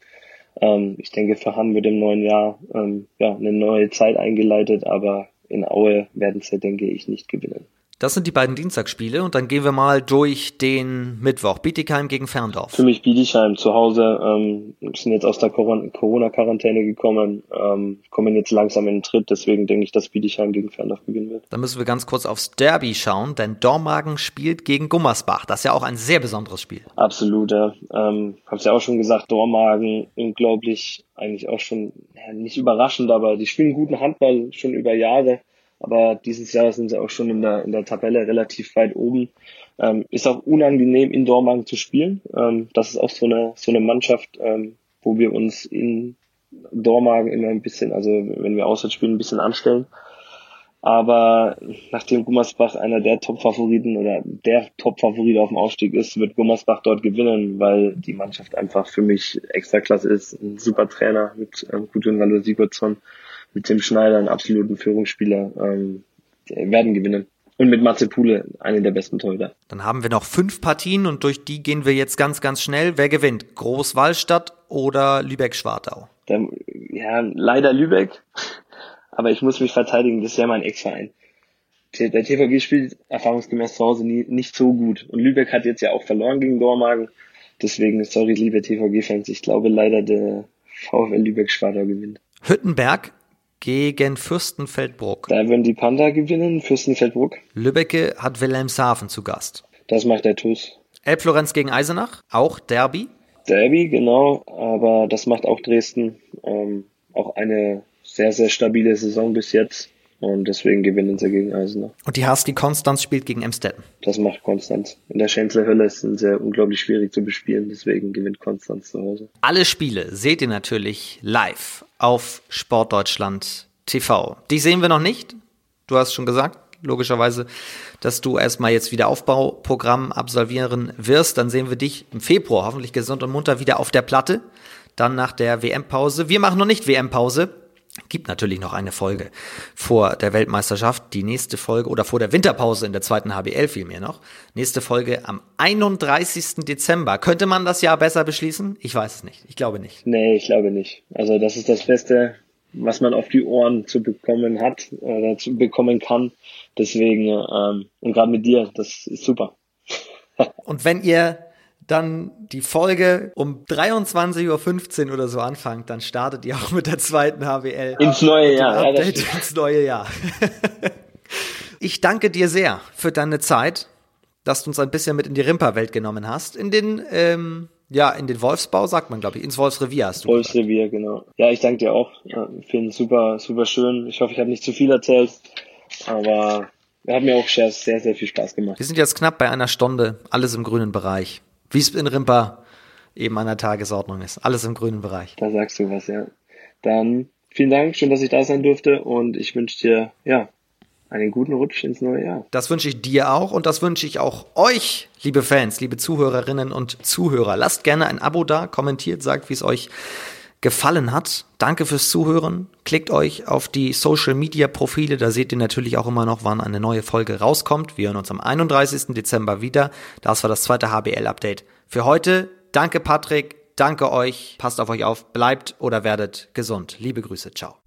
B: ähm, ich denke, für Hamm wird im neuen Jahr ähm, ja, eine neue Zeit eingeleitet, aber in Aue werden sie, denke ich, nicht gewinnen.
A: Das sind die beiden Dienstagsspiele und dann gehen wir mal durch den Mittwoch. Bietigheim gegen Ferndorf.
B: Für mich Bietigheim zu Hause. Ähm, sind jetzt aus der Corona-Quarantäne gekommen, ähm, kommen jetzt langsam in den Tritt. Deswegen denke ich, dass Bietigheim gegen Ferndorf gewinnen wird.
A: Dann müssen wir ganz kurz aufs Derby schauen, denn Dormagen spielt gegen Gummersbach. Das ist ja auch ein sehr besonderes Spiel.
B: Absolut, ja. Ähm, hab's ja auch schon gesagt, Dormagen unglaublich, eigentlich auch schon ja, nicht überraschend, aber die spielen guten Handball schon über Jahre aber dieses Jahr sind sie auch schon in der, in der Tabelle relativ weit oben. Ähm, ist auch unangenehm in Dormagen zu spielen. Ähm, das ist auch so eine, so eine Mannschaft, ähm, wo wir uns in Dormagen immer ein bisschen, also wenn wir auswärts spielen, ein bisschen anstellen. Aber nachdem Gummersbach einer der Top-Favoriten oder der Top-Favorit auf dem Aufstieg ist, wird Gummersbach dort gewinnen, weil die Mannschaft einfach für mich extra klasse ist. Ein super Trainer mit ähm, Gudrun Sigurdsson mit Tim Schneider, einen absoluten Führungsspieler, ähm, werden gewinnen. Und mit Matze Pule, einen der besten Torhüter.
A: Dann haben wir noch fünf Partien und durch die gehen wir jetzt ganz, ganz schnell. Wer gewinnt? Großwallstadt oder Lübeck-Schwartau?
B: Ja, leider Lübeck. Aber ich muss mich verteidigen, das ist ja mein Ex-Verein. Der TVG spielt erfahrungsgemäß zu Hause nie, nicht so gut. Und Lübeck hat jetzt ja auch verloren gegen Dormagen. Deswegen, sorry, liebe TVG-Fans, ich glaube leider, der VfL Lübeck-Schwartau gewinnt.
A: Hüttenberg gegen Fürstenfeldbruck.
B: Da werden die Panda gewinnen, Fürstenfeldbruck.
A: Lübbecke hat Wilhelmshaven zu Gast.
B: Das macht der TuS.
A: Elbflorenz gegen Eisenach, auch Derby.
B: Derby, genau, aber das macht auch Dresden. Ähm, auch eine sehr, sehr stabile Saison bis jetzt. Und deswegen gewinnen sie gegen Eisenach.
A: Und die Husky Konstanz spielt gegen Emstetten.
B: Das macht Konstanz. In der Schänzler Hölle ist es sehr unglaublich schwierig zu bespielen, deswegen gewinnt Konstanz zu Hause.
A: Alle Spiele seht ihr natürlich live auf Sportdeutschland TV. Die sehen wir noch nicht. Du hast schon gesagt, logischerweise, dass du erstmal jetzt wieder Aufbauprogramm absolvieren wirst. Dann sehen wir dich im Februar hoffentlich gesund und munter wieder auf der Platte. Dann nach der WM-Pause. Wir machen noch nicht WM-Pause. Gibt natürlich noch eine Folge vor der Weltmeisterschaft. Die nächste Folge oder vor der Winterpause in der zweiten HBL vielmehr noch. Nächste Folge am 31. Dezember. Könnte man das Jahr besser beschließen? Ich weiß es nicht. Ich glaube nicht.
B: Nee, ich glaube nicht. Also das ist das Beste, was man auf die Ohren zu bekommen hat oder zu bekommen kann. Deswegen, ähm, und gerade mit dir, das ist super.
A: und wenn ihr dann die Folge um 23.15 Uhr oder so anfangt, dann startet ihr auch mit der zweiten HWL.
B: Ins neue Jahr.
A: Update ja, ins neue Jahr. ich danke dir sehr für deine Zeit, dass du uns ein bisschen mit in die Rimper-Welt genommen hast. In den, ähm, ja, in den Wolfsbau, sagt man, glaube ich, ins Wolfsrevier hast du.
B: Wolfsrevier, genau. Ja, ich danke dir auch. Ich finde es super, super schön. Ich hoffe, ich habe nicht zu viel erzählt, aber hat mir auch sehr, sehr viel Spaß gemacht.
A: Wir sind jetzt knapp bei einer Stunde, alles im grünen Bereich. Wie es in Rimper eben an der Tagesordnung ist. Alles im grünen Bereich.
B: Da sagst du was, ja. Dann vielen Dank, schön, dass ich da sein durfte und ich wünsche dir, ja, einen guten Rutsch ins neue Jahr.
A: Das wünsche ich dir auch und das wünsche ich auch euch, liebe Fans, liebe Zuhörerinnen und Zuhörer. Lasst gerne ein Abo da, kommentiert, sagt, wie es euch gefallen hat. Danke fürs Zuhören. Klickt euch auf die Social Media Profile, da seht ihr natürlich auch immer noch, wann eine neue Folge rauskommt. Wir hören uns am 31. Dezember wieder. Das war das zweite HBL Update für heute. Danke Patrick, danke euch. Passt auf euch auf, bleibt oder werdet gesund. Liebe Grüße, ciao.